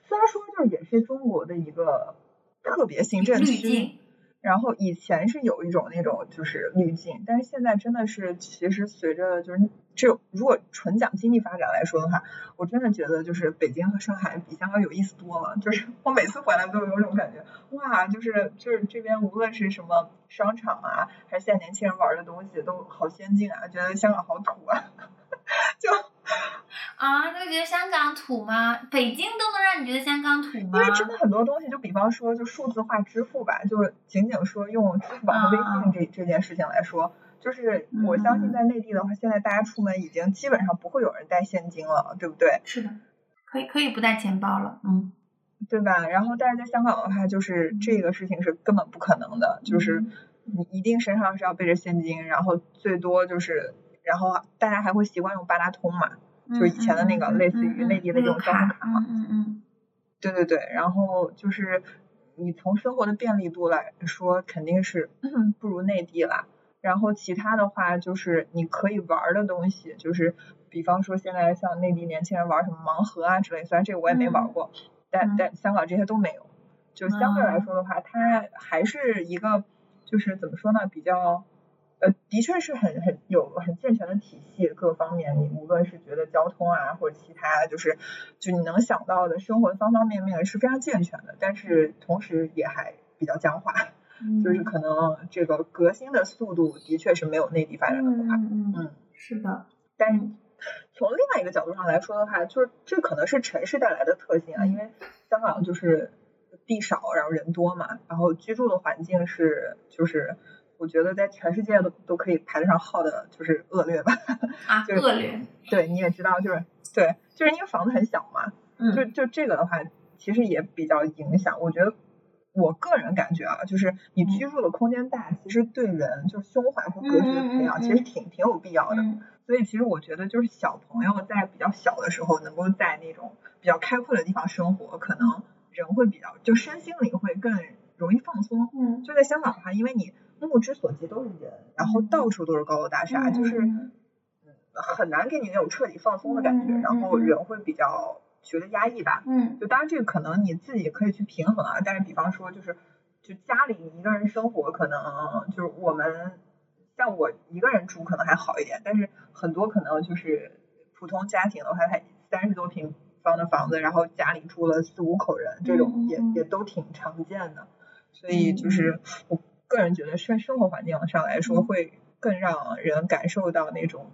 虽然说就是也是中国的一个特别行政区，然后以前是有一种那种就是滤镜，但是现在真的是，其实随着就是这如果纯讲经济发展来说的话，我真的觉得就是北京和上海比香港有意思多了。就是我每次回来都有种感觉，哇，就是就是这边无论是什么商场啊，还是现在年轻人玩的东西都好先进啊，觉得香港好土啊，就 啊，就觉得香港土吗？北京都能让你觉得香港土吗？因为真的很多东西，就比方说就数字化支付吧，就是仅仅说用支付宝和微信这这件事情来说，就是我相信在内地的话，现在大家出门已经基本上不会有人带现金了，对不对？是的，可以可以不带钱包了，嗯，对吧？然后但是在香港的话，就是这个事情是根本不可能的，就是你一定身上是要背着现金，然后最多就是，然后大家还会习惯用八达通嘛，就是以前的那个类似于内地的这种交通卡嘛。嗯嗯对对对，然后就是你从生活的便利度来说，肯定是不如内地啦。然后其他的话，就是你可以玩的东西，就是比方说现在像内地年轻人玩什么盲盒啊之类，虽然这个我也没玩过，但但香港这些都没有。就相对来说的话，它还是一个就是怎么说呢，比较。呃，的确是很很有很健全的体系，各方面，你无论是觉得交通啊，或者其他，就是就你能想到的生活的方方面面是非常健全的，但是同时也还比较僵化，嗯，就是可能这个革新的速度的确是没有内地发展的快，嗯是的，但是从另外一个角度上来说的话，就是这可能是城市带来的特性啊，因为香港就是地少，然后人多嘛，然后居住的环境是就是。我觉得在全世界都都可以排得上号的，就是恶劣吧。啊，就是恶劣，对，你也知道，就是对，就是因为房子很小嘛，嗯，就就这个的话，其实也比较影响。我觉得我个人感觉啊，就是你居住的空间大，其实对人就是胸怀和格局的培养，其实挺挺有必要的。嗯所以其实我觉得，就是小朋友在比较小的时候，能够在那种比较开阔的地方生活，可能人会比较就身心灵会更容易放放松。嗯，就在香港的话，因为你目之所及都是人，然后到处都是高楼大厦，就是嗯很难给你那种彻底放松的感觉，然后人会比较觉得压抑吧。嗯。就当然这个可能你自己可以去平衡啊，但是比方说就是就家里你一个人生活，可能就是我们像我一个人住可能还好一点，但是很多可能就是普通家庭的话，它三十多平方的房子，然后家里住了四五口人，这种也也都挺常见的，所以就是我个人觉得生生活环境上来说嗯会更让人感受到那种。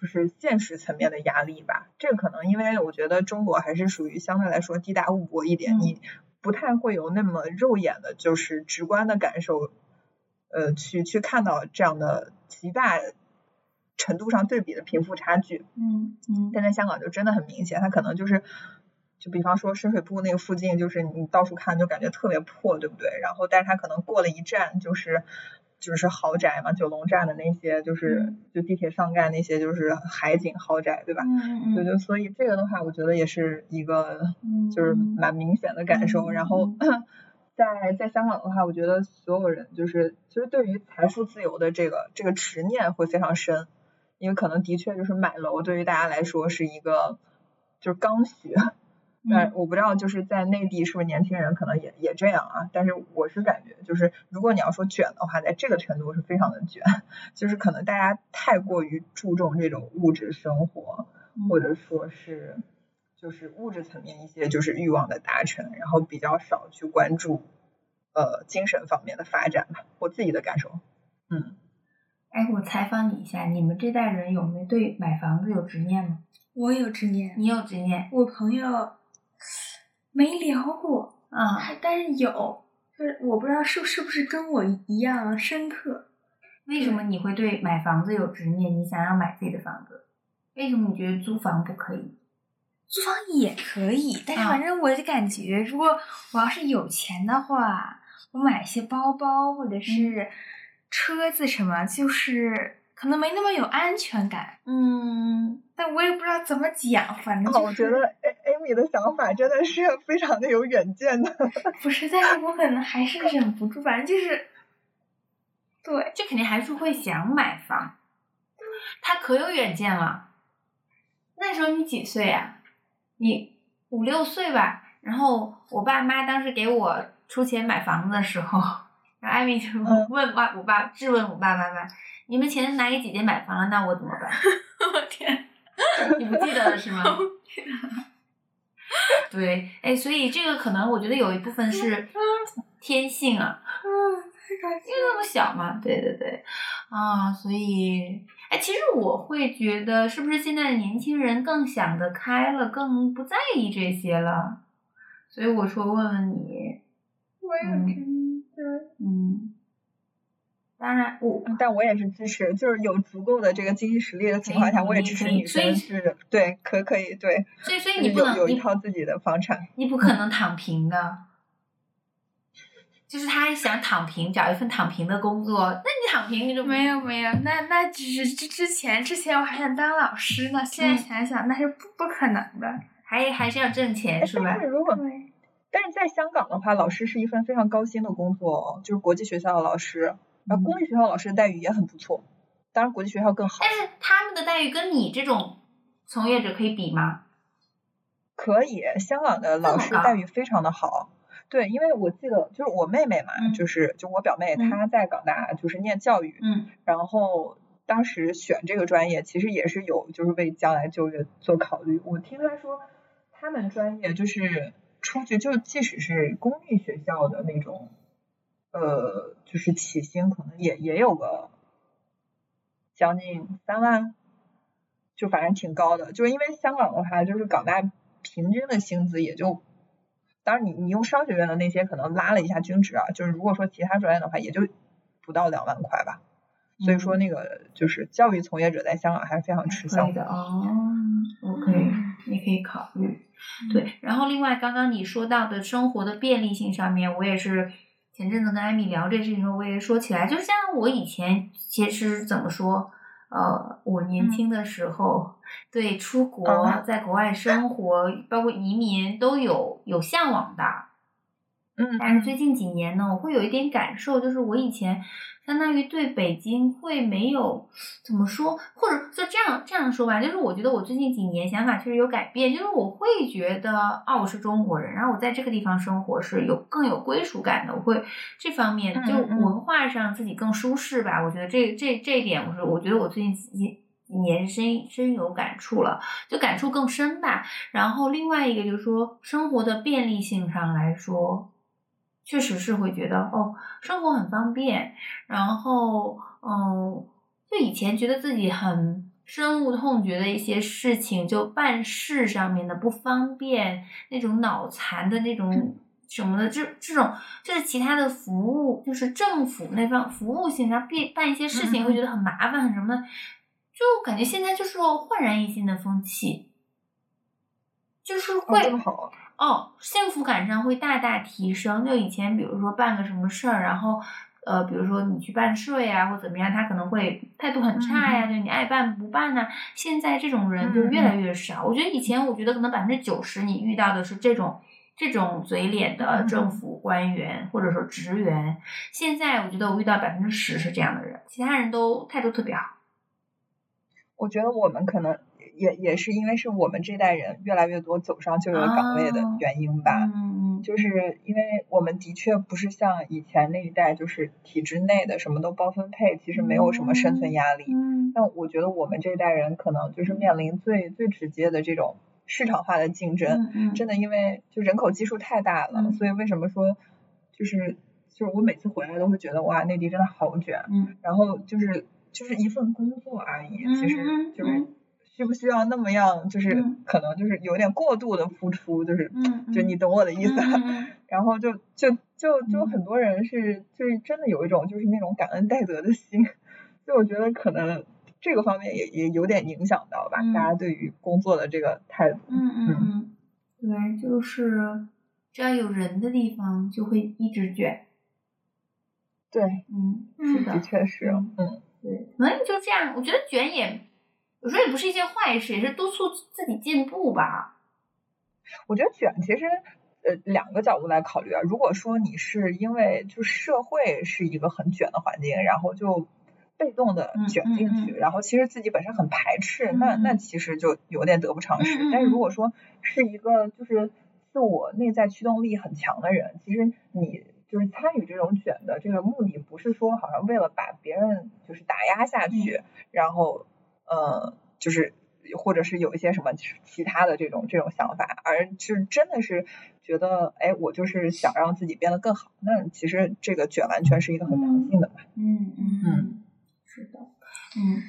就是现实层面的压力吧，这个可能因为我觉得中国还是属于相对来说地大物博一点，嗯你不太会有那么肉眼的，就是直观的感受，呃，去去看到这样的极大程度上对比的贫富差距。嗯嗯但在香港就真的很明显，它可能就是，就比方说深水埗那个附近，就是你到处看就感觉特别破，对不对？然后，但是它可能过了一站就是就是豪宅嘛，九龙站的那些就是、嗯就地铁上盖那些就是海景豪宅，对吧？嗯对对，所以这个的话，我觉得也是一个嗯就是蛮明显的感受。嗯然后 在在香港的话，我觉得所有人就是其实对于财富自由的这个这个执念会非常深，因为可能的确就是买楼对于大家来说是一个就是刚需。但我不知道，就是在内地是不是年轻人可能也也这样啊？但是我是感觉，就是如果你要说卷的话，在这个程度是非常的卷，就是可能大家太过于注重这种物质生活，或者说是就是物质层面一些就是欲望的达成，然后比较少去关注呃精神方面的发展吧。我自己的感受，嗯，哎，我采访你一下，你们这代人有没有对买房子有执念吗？我有执念，你有执念我朋友没聊过，啊？还但是有，就是我不知道是是不是跟我一样深刻。为什么你会对买房子有执念？你想要买自己的房子？为什么你觉得租房不可以？租房也可以，但是啊反正我就感觉，如果我要是有钱的话，我买一些包包或者是车子什么，就是可能没那么有安全感。嗯，但我也不知道怎么讲，反正哦，就是、我觉得 A Amy 的想法真的是非常的有远见的。不是，但是我可能还是忍不住，反正就是，对，就肯定还是会想买房。他可有远见了。那时候你几岁啊？你五六岁吧。然后我爸妈当时给我出钱买房子的时候，然后艾米就嗯问爸，我爸质问我爸妈妈：“你们钱拿给姐姐买房了，那我怎么办 我天？”你不记得了是吗？对，哎，所以这个可能我觉得有一部分是天性啊。因为那么小嘛，对对对，啊，所以，哎，其实我会觉得，是不是现在的年轻人更想得开了，更不在意这些了？所以我说问问你，我有嗯。嗯，当然我但我也是支持，就是有足够的这个经济实力的情况下，我也支持女生是，对，可可以，对，所以所以你不能你有一套自己的房产。你不可能躺平的，就是他想躺平，找一份躺平的工作，那你躺平你就没有没有，那那只是之之前之前我还想当老师呢，现在嗯想想那是不不可能的。还还是要挣钱哎是吧但？是如果对，但是在香港的话，老师是一份非常高薪的工作哦，就是国际学校的老师，然后公立学校老师的待遇也很不错，当然国际学校更好。但是他们的待遇跟你这种从业者可以比吗？可以，香港的老师待遇非常的好。对，因为我记得就是我妹妹嘛，嗯就是就我表妹，嗯她在港大就是念教育，嗯然后当时选这个专业，其实也是有就是为将来就业做考虑。我听她说，他们专业就是出去就即使是公立学校的那种，呃，就是起薪可能也也有个将近三万，就反正挺高的。就是因为香港的话，就是港大平均的薪资也就。当然你，你用商学院的那些可能拉了一下均值啊，就是如果说其他专业的话，也就不到两万块吧。所以说，那个就是教育从业者在香港还是非常吃香的哦，OK，你可以考虑。对，然后另外刚刚你说到的生活的便利性上面，我也是前阵子跟艾米聊这事情的时候，我也说起来，就像我以前其实怎么说，呃，我年轻的时候、对出国、啊在国外生活，包括移民都有有向往的。嗯但是最近几年呢，我会有一点感受，就是我以前相当于对北京会没有怎么说，或者就这样这样说吧，就是我觉得我最近几年想法确实有改变，就是我会觉得啊，我是中国人，然后我在这个地方生活是有更有归属感的，我会这方面就文化上自己更舒适吧，我觉得这这这一点，我是我觉得我最近几几年深深有感触了，就感触更深吧。然后另外一个就是说，生活的便利性上来说，确实是会觉得哦，生活很方便。然后，嗯，就以前觉得自己很深恶痛绝的一些事情，就办事上面的不方便，那种脑残的那种什么的，这这种就是其他的服务，就是政府那方服务性他办办一些事情，会觉得很麻烦，很什么的，就感觉现在就是焕然一新的风气。就是哦，会好，哦，幸福感上会大大提升。就以前，比如说办个什么事儿，然后呃，比如说你去办税啊、或怎么样，他可能会态度很差呀，就你爱办不办呐、现在这种人就越来越少。我觉得以前，我觉得可能百分之九十你遇到的是这种这种嘴脸的政府官员或者说职员，现在我觉得我遇到百分之十是这样的人，其他人都态度特别好。我觉得我们可能也也是因为是我们这代人越来越多走上就业岗位的哦原因吧。嗯就是因为我们的确不是像以前那一代，就是体制内的什么都包分配，其实没有什么生存压力。嗯但我觉得我们这一代人可能就是面临最最直接的这种市场化的竞争，嗯嗯，真的因为就人口基数太大了，嗯所以为什么说就是就是我每次回来都会觉得哇，内地真的好卷，嗯然后就是就是一份工作而已，嗯其实嗯就是嗯需不需要那么样，就是嗯。可能就是有点过度的付出，就是嗯，就你懂我的意思。然后就就就就嗯。很多人是就是真的有一种就是那种感恩戴德的心，所以我觉得可能这个方面也也有点影响到吧，嗯大家对于工作的这个态度。嗯嗯嗯，对，就是只要有人的地方就会一直卷。对，嗯，嗯是的，的确是，嗯。嗯，对，可能就这样。我觉得卷也有时候也不是一件坏事，也是督促自己进步吧。我觉得卷其实。呃，两个角度来考虑啊。如果说你是因为就社会是一个很卷的环境，然后就被动的嗯卷进去，嗯嗯然后其实自己本身很排斥，那那其实就有点得不偿失。但是如嗯果说是一个就是自我内在驱动力很强的人，其实你就是参与这种卷的这个目的，不是说好像为了把别人就是打压下去，嗯然后呃就是。或者是有一些什么其他的这种这种想法，而是真的是觉得，哎，我就是想让自己变得更好。那其实这个卷完全是一个很良性的嘛。嗯嗯嗯，是的，嗯，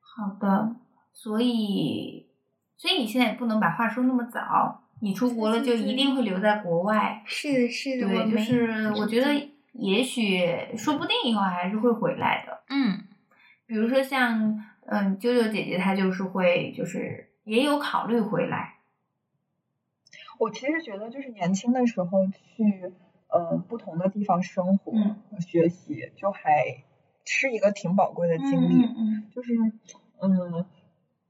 好的。所以，所以你现在也不能把话说那么早。你出国了就一定会留在国外。是的，是的，我对，就是我觉得也许说不定以后还是会回来的。嗯比如说像嗯舅舅姐姐，她就是会就是也有考虑回来。我其实觉得，就是年轻的时候去呃不同的地方生活、嗯学习，就还是一个挺宝贵的经历。嗯就是嗯，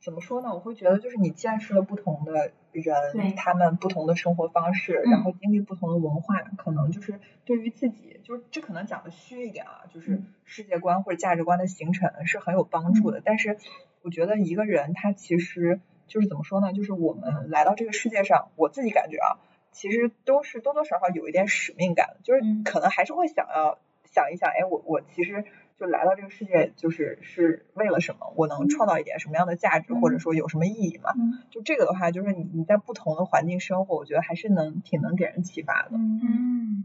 怎么说呢？我会觉得，就是你见识了不同的人，他们不同的生活方式，嗯然后经历不同的文化，可能就是对于自己，就是这可能讲的虚一点啊，就是嗯世界观或者价值观的形成是很有帮助的。但是我觉得一个人他其实就是怎么说呢？就是我们来到这个世界上，我自己感觉啊，其实都是多多少少有一点使命感，就是嗯可能还是会想要想一想，哎，我我其实就来到这个世界，就是是为了什么？我能创造一点什么样的价值，嗯或者说有什么意义嘛？嗯就这个的话，就是你你在不同的环境生活，我觉得还是能挺能给人启发的。嗯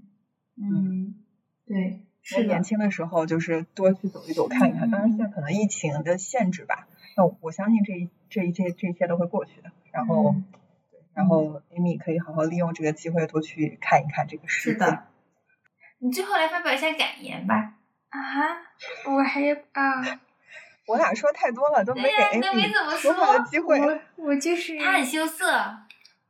嗯嗯，对，年，轻的时候就是多去走一走看一看，嗯当然现在可能疫情的限制吧，那我相信这一这一切这一切都会过去的。然后，嗯对然后 Amy 可以好好利用这个机会多去看一看这个世界。是的。你最后来发表一下感言吧。啊哈，我还啊，我俩说太多了，都没给对呀都没怎么 Amy 说话的机会。我我就是他很羞涩。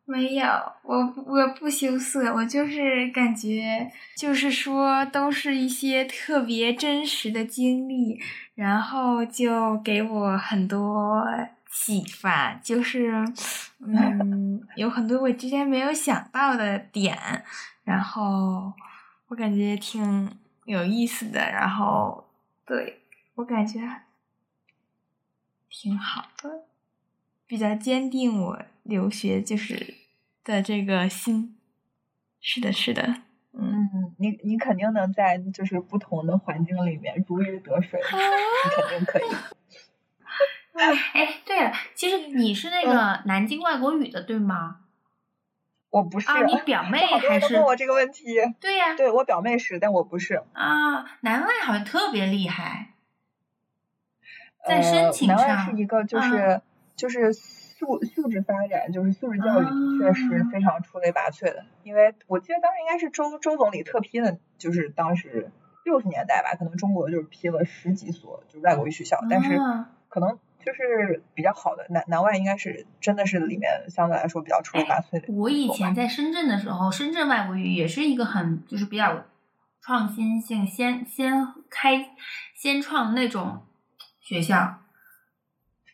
没有，我我不羞涩，我就是感觉，就是说都是一些特别真实的经历，然后就给我很多启发，就是，嗯，有很多我之前没有想到的点，然后我感觉挺有意思的，然后对我感觉挺好的，比较坚定我留学就是的这个心。是的，是的，嗯，嗯，你你肯定能在就是不同的环境里面如鱼得水，你肯定可以。哎，对了，其实你是那个南京外国语的，对吗？我不是，啊，你表妹还是问？我这个问题。对呀、对我表妹是，但我不是。啊，南外好像特别厉害，在呃申请南外上是一个就啊是、就是素素质发展，就是素质教育的确是啊非常出类拔萃的。因为我记得当时应该是周周总理特批的，就是当时六十年代吧，可能中国就是批了十几所就是外国语学校，但是啊可能就是比较好的南南外应该是真的是里面相对来说比较出类拔萃的。我以前在深圳的时候，深圳外国语也是一个很就是比较创新性先先开先创那种学校。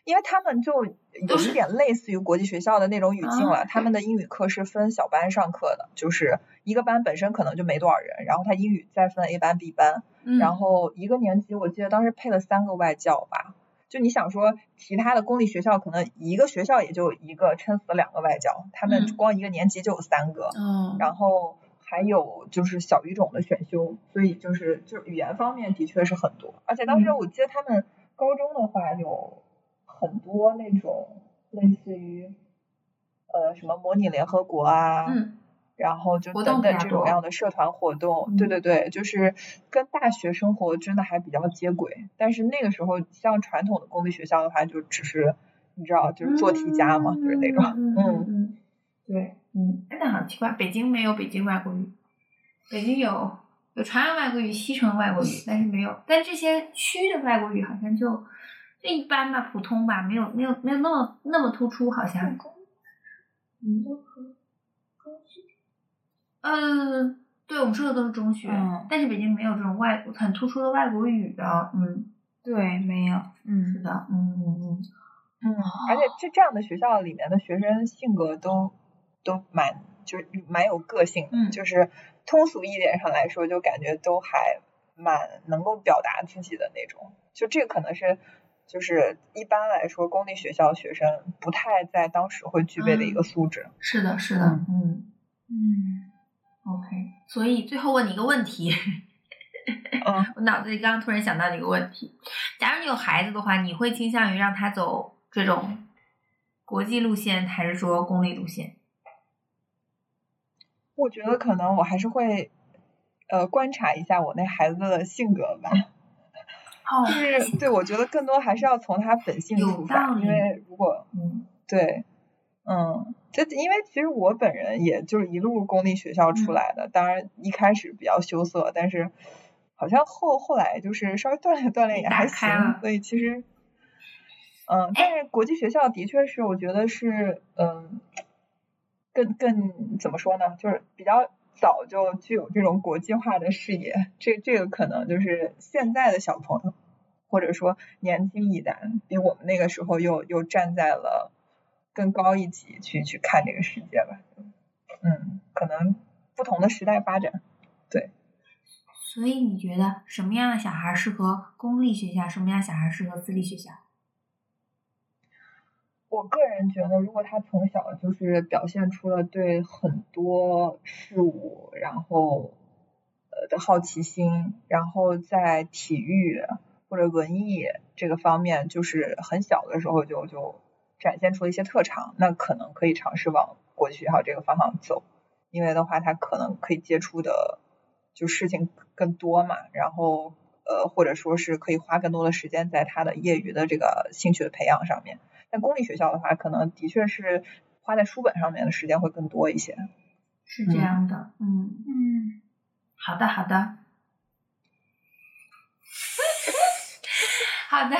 因为他们就有一点类似于国际学校的那种语境了，啊他们的英语课是分小班上课的，就是一个班本身可能就没多少人，然后他英语再分 A 班、B 班，嗯，然后一个年级我记得当时配了三个外教吧。就你想说，其他的公立学校可能一个学校也就一个，撑死两个外教，他们嗯。光一个年级就有三个，嗯，然后还有就是小语种的选修，所以就是就是语言方面的确是很多，而且当时嗯。我记得他们高中的话有很多那种类似于呃什么模拟联合国啊，嗯然后就等等这种样的社团活动，嗯对对对，就是跟大学生活真的还比较接轨。但是那个时候，像传统的公立学校的话，就只是你知道，就是做题家嘛，就是那种，嗯对，嗯，哎，但好奇怪，北京没有北京外国语，北京有有朝阳外国语、西城外国语，但是没有，但这些区的外国语好像就就一般吧，普通吧，没有没有没有那么那么突出，好像。嗯，都可以。呃，对，我们说的都是中学，嗯但是北京没有这种外国很突出的外国语的，嗯，对，没有，嗯是嗯，的，嗯嗯嗯，嗯，而且这这样的学校里面的学生性格都都蛮就是蛮有个性的，嗯就是通俗一点上来说，就感觉都还蛮能够表达自己的那种。就这个可能是就是一般来说公立学校学生不太在当时会具备的一个素质。是的，是的，嗯嗯嗯，，OK。所以最后问你一个问题，嗯，我脑子里刚刚突然想到的一个问题：假如你有孩子的话，你会倾向于让他走这种国际路线，还是说公立路线？我觉得可能我还是会呃观察一下我那孩子的性格吧。哦就是对，我觉得更多还是要从他本性出发，因为如果嗯对，嗯，这因为其实我本人也就是一路公立学校出嗯来的，当然一开始比较羞涩，但是好像后后来就是稍微锻炼锻炼也还行，所以其实，嗯，但是国际学校的确是我觉得是嗯，更更怎么说呢，就是比较。早就具有这种国际化的视野，这这个可能就是现在的小朋友，或者说年轻一代，比我们那个时候又又站在了更高一级去去看这个世界吧。嗯，可能不同的时代发展。对所以你觉得什么样的小孩适合公立学校，什么样的小孩适合私立学校？我个人觉得，如果他从小就是表现出了对很多事物，然后呃的好奇心，然后在体育或者文艺这个方面，就是很小的时候就就展现出了一些特长，那可能可以尝试往国际学校这个方向走，因为的话，他可能可以接触的就事情更多嘛，然后呃或者说是可以花更多的时间在他的业余的这个兴趣的培养上面。但公立学校的话，可能的确是花在书本上面的时间会更多一些。是这样的，嗯。嗯，好的，好的，好的，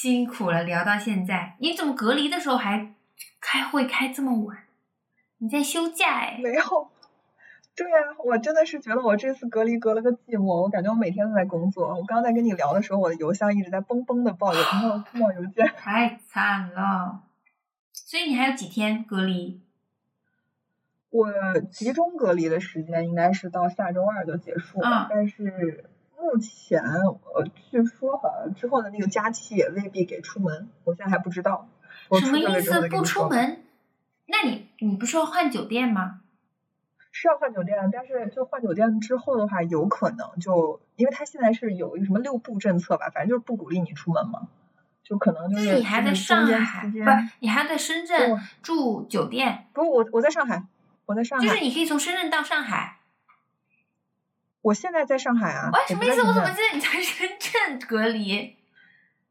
辛苦了，聊到现在，你怎么隔离的时候还开会开这么晚？你在休假哎？没有，对啊、我真的是觉得我这次隔离隔了个寂寞，我感觉我每天都在工作。我刚刚在跟你聊的时候，我的邮箱一直在嘣嘣的爆邮冒冒邮件。太惨了。所以你还有几天隔离？我集中隔离的时间应该是到下周二就结束了，嗯但是目前呃，据说好像之后的那个假期也未必给出门，我现在还不知道。我什么意思？不？出门？那你你不是要换酒店吗？是要换酒店，但是就换酒店之后的话，有可能就因为他现在是有一个什么六步政策吧，反正就是不鼓励你出门嘛，就可能就是你还在上海，不你还在深圳住酒店，不，我我在上海，我在上海，就是你可以从深圳到上海。我现在在上海啊。喂，什么意思？我怎么记得你在深圳隔离？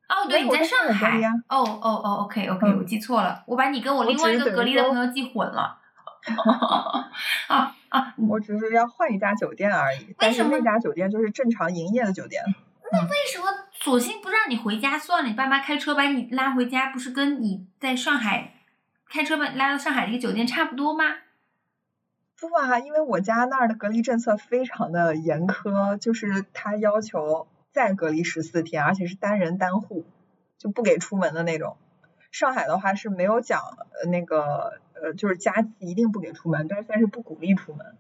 哦，对，你在上海。哦哦哦，OK OK，嗯我记错了，我把你跟我我另外一个隔离的朋友记混了。啊啊！我只是要换一家酒店而已，但是那家酒店就是正常营业的酒店。那为什么索性不让你回家算了？你爸妈开车把你拉回家，不是跟你在上海开车把你拉到上海的一个酒店差不多吗？不啊，因为我家那儿的隔离政策非常的严苛，就是他要求再隔离十四天，而且是单人单户，就不给出门的那种。上海的话是没有讲那个呃，就是假期一定不给出门，但是算是不鼓励出门，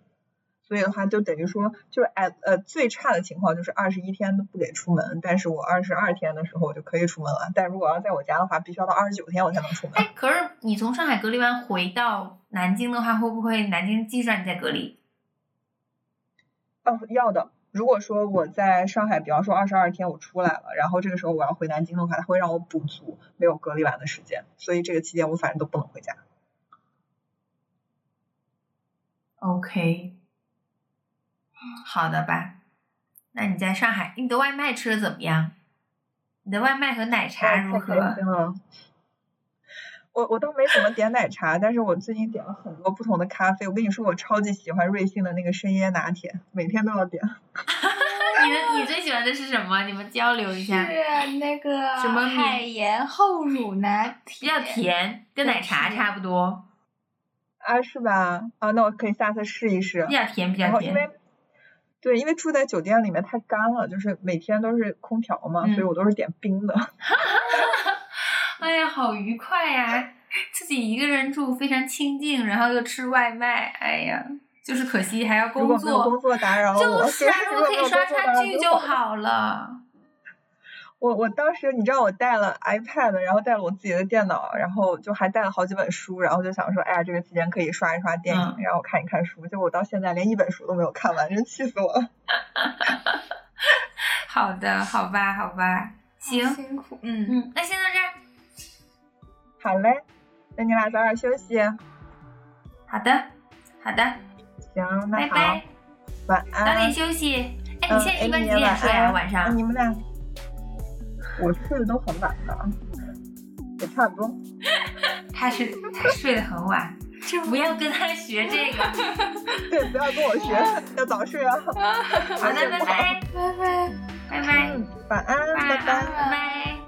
所以的话就等于说就是哎呃最差的情况就是二十一天都不给出门，但是我二十二天的时候我就可以出门了，但如果要在我家的话，必须要到二十九天我才能出门。哎，可是你从上海隔离完回到南京的话，会不会南京继续让你再隔离？哦，要的。如果说我在上海，比方说二十二天我出来了，然后这个时候我要回南京的话，他会让我补足没有隔离完的时间，所以这个期间我反正都不能回家。OK，好的吧？那你在上海，你的外卖吃的怎么样？你的外卖和奶茶哎如何？我我都没怎么点奶茶，但是我最近点了很多不同的咖啡。我跟你说，我超级喜欢瑞幸的那个深椰拿铁，每天都要点。你的你最喜欢的是什么？你们交流一下是。那个什么米海盐厚乳拿 铁比，较甜，跟奶茶差不多，啊，是吧？啊，那我可以下次试一试比。较甜，比较甜。然后因为对，因为住在酒店里面太干了，就是每天都是空调嘛，嗯所以我都是点冰的。哎呀，好愉快呀！自己一个人住非常清静，然后又吃外卖，哎呀，就是可惜还要工如果工作。打扰我，就是啊，如果可以刷刷剧就。好了。我我当时你知道我带了 iPad，然后带了我自己的电脑，然后就还带了好几本书，然后就想说，哎呀，这个期间可以刷一刷电影，嗯然后看一看书。结果我到现在连一本书都没有看完，真气死我了。好的，好吧，好吧，行，辛苦，嗯，嗯，那先到这儿。好嘞，那你俩早点休息。好的，好的，行，那好，拜拜，晚安。早点休息。哎，嗯你现在一般几点睡啊？晚上哎？你们俩，我睡得都很晚的啊也差不多 他是他睡得很晚 不要跟他学这个 对不要跟我学要早睡啊。好的拜拜拜拜。拜拜。晚安拜拜。拜拜。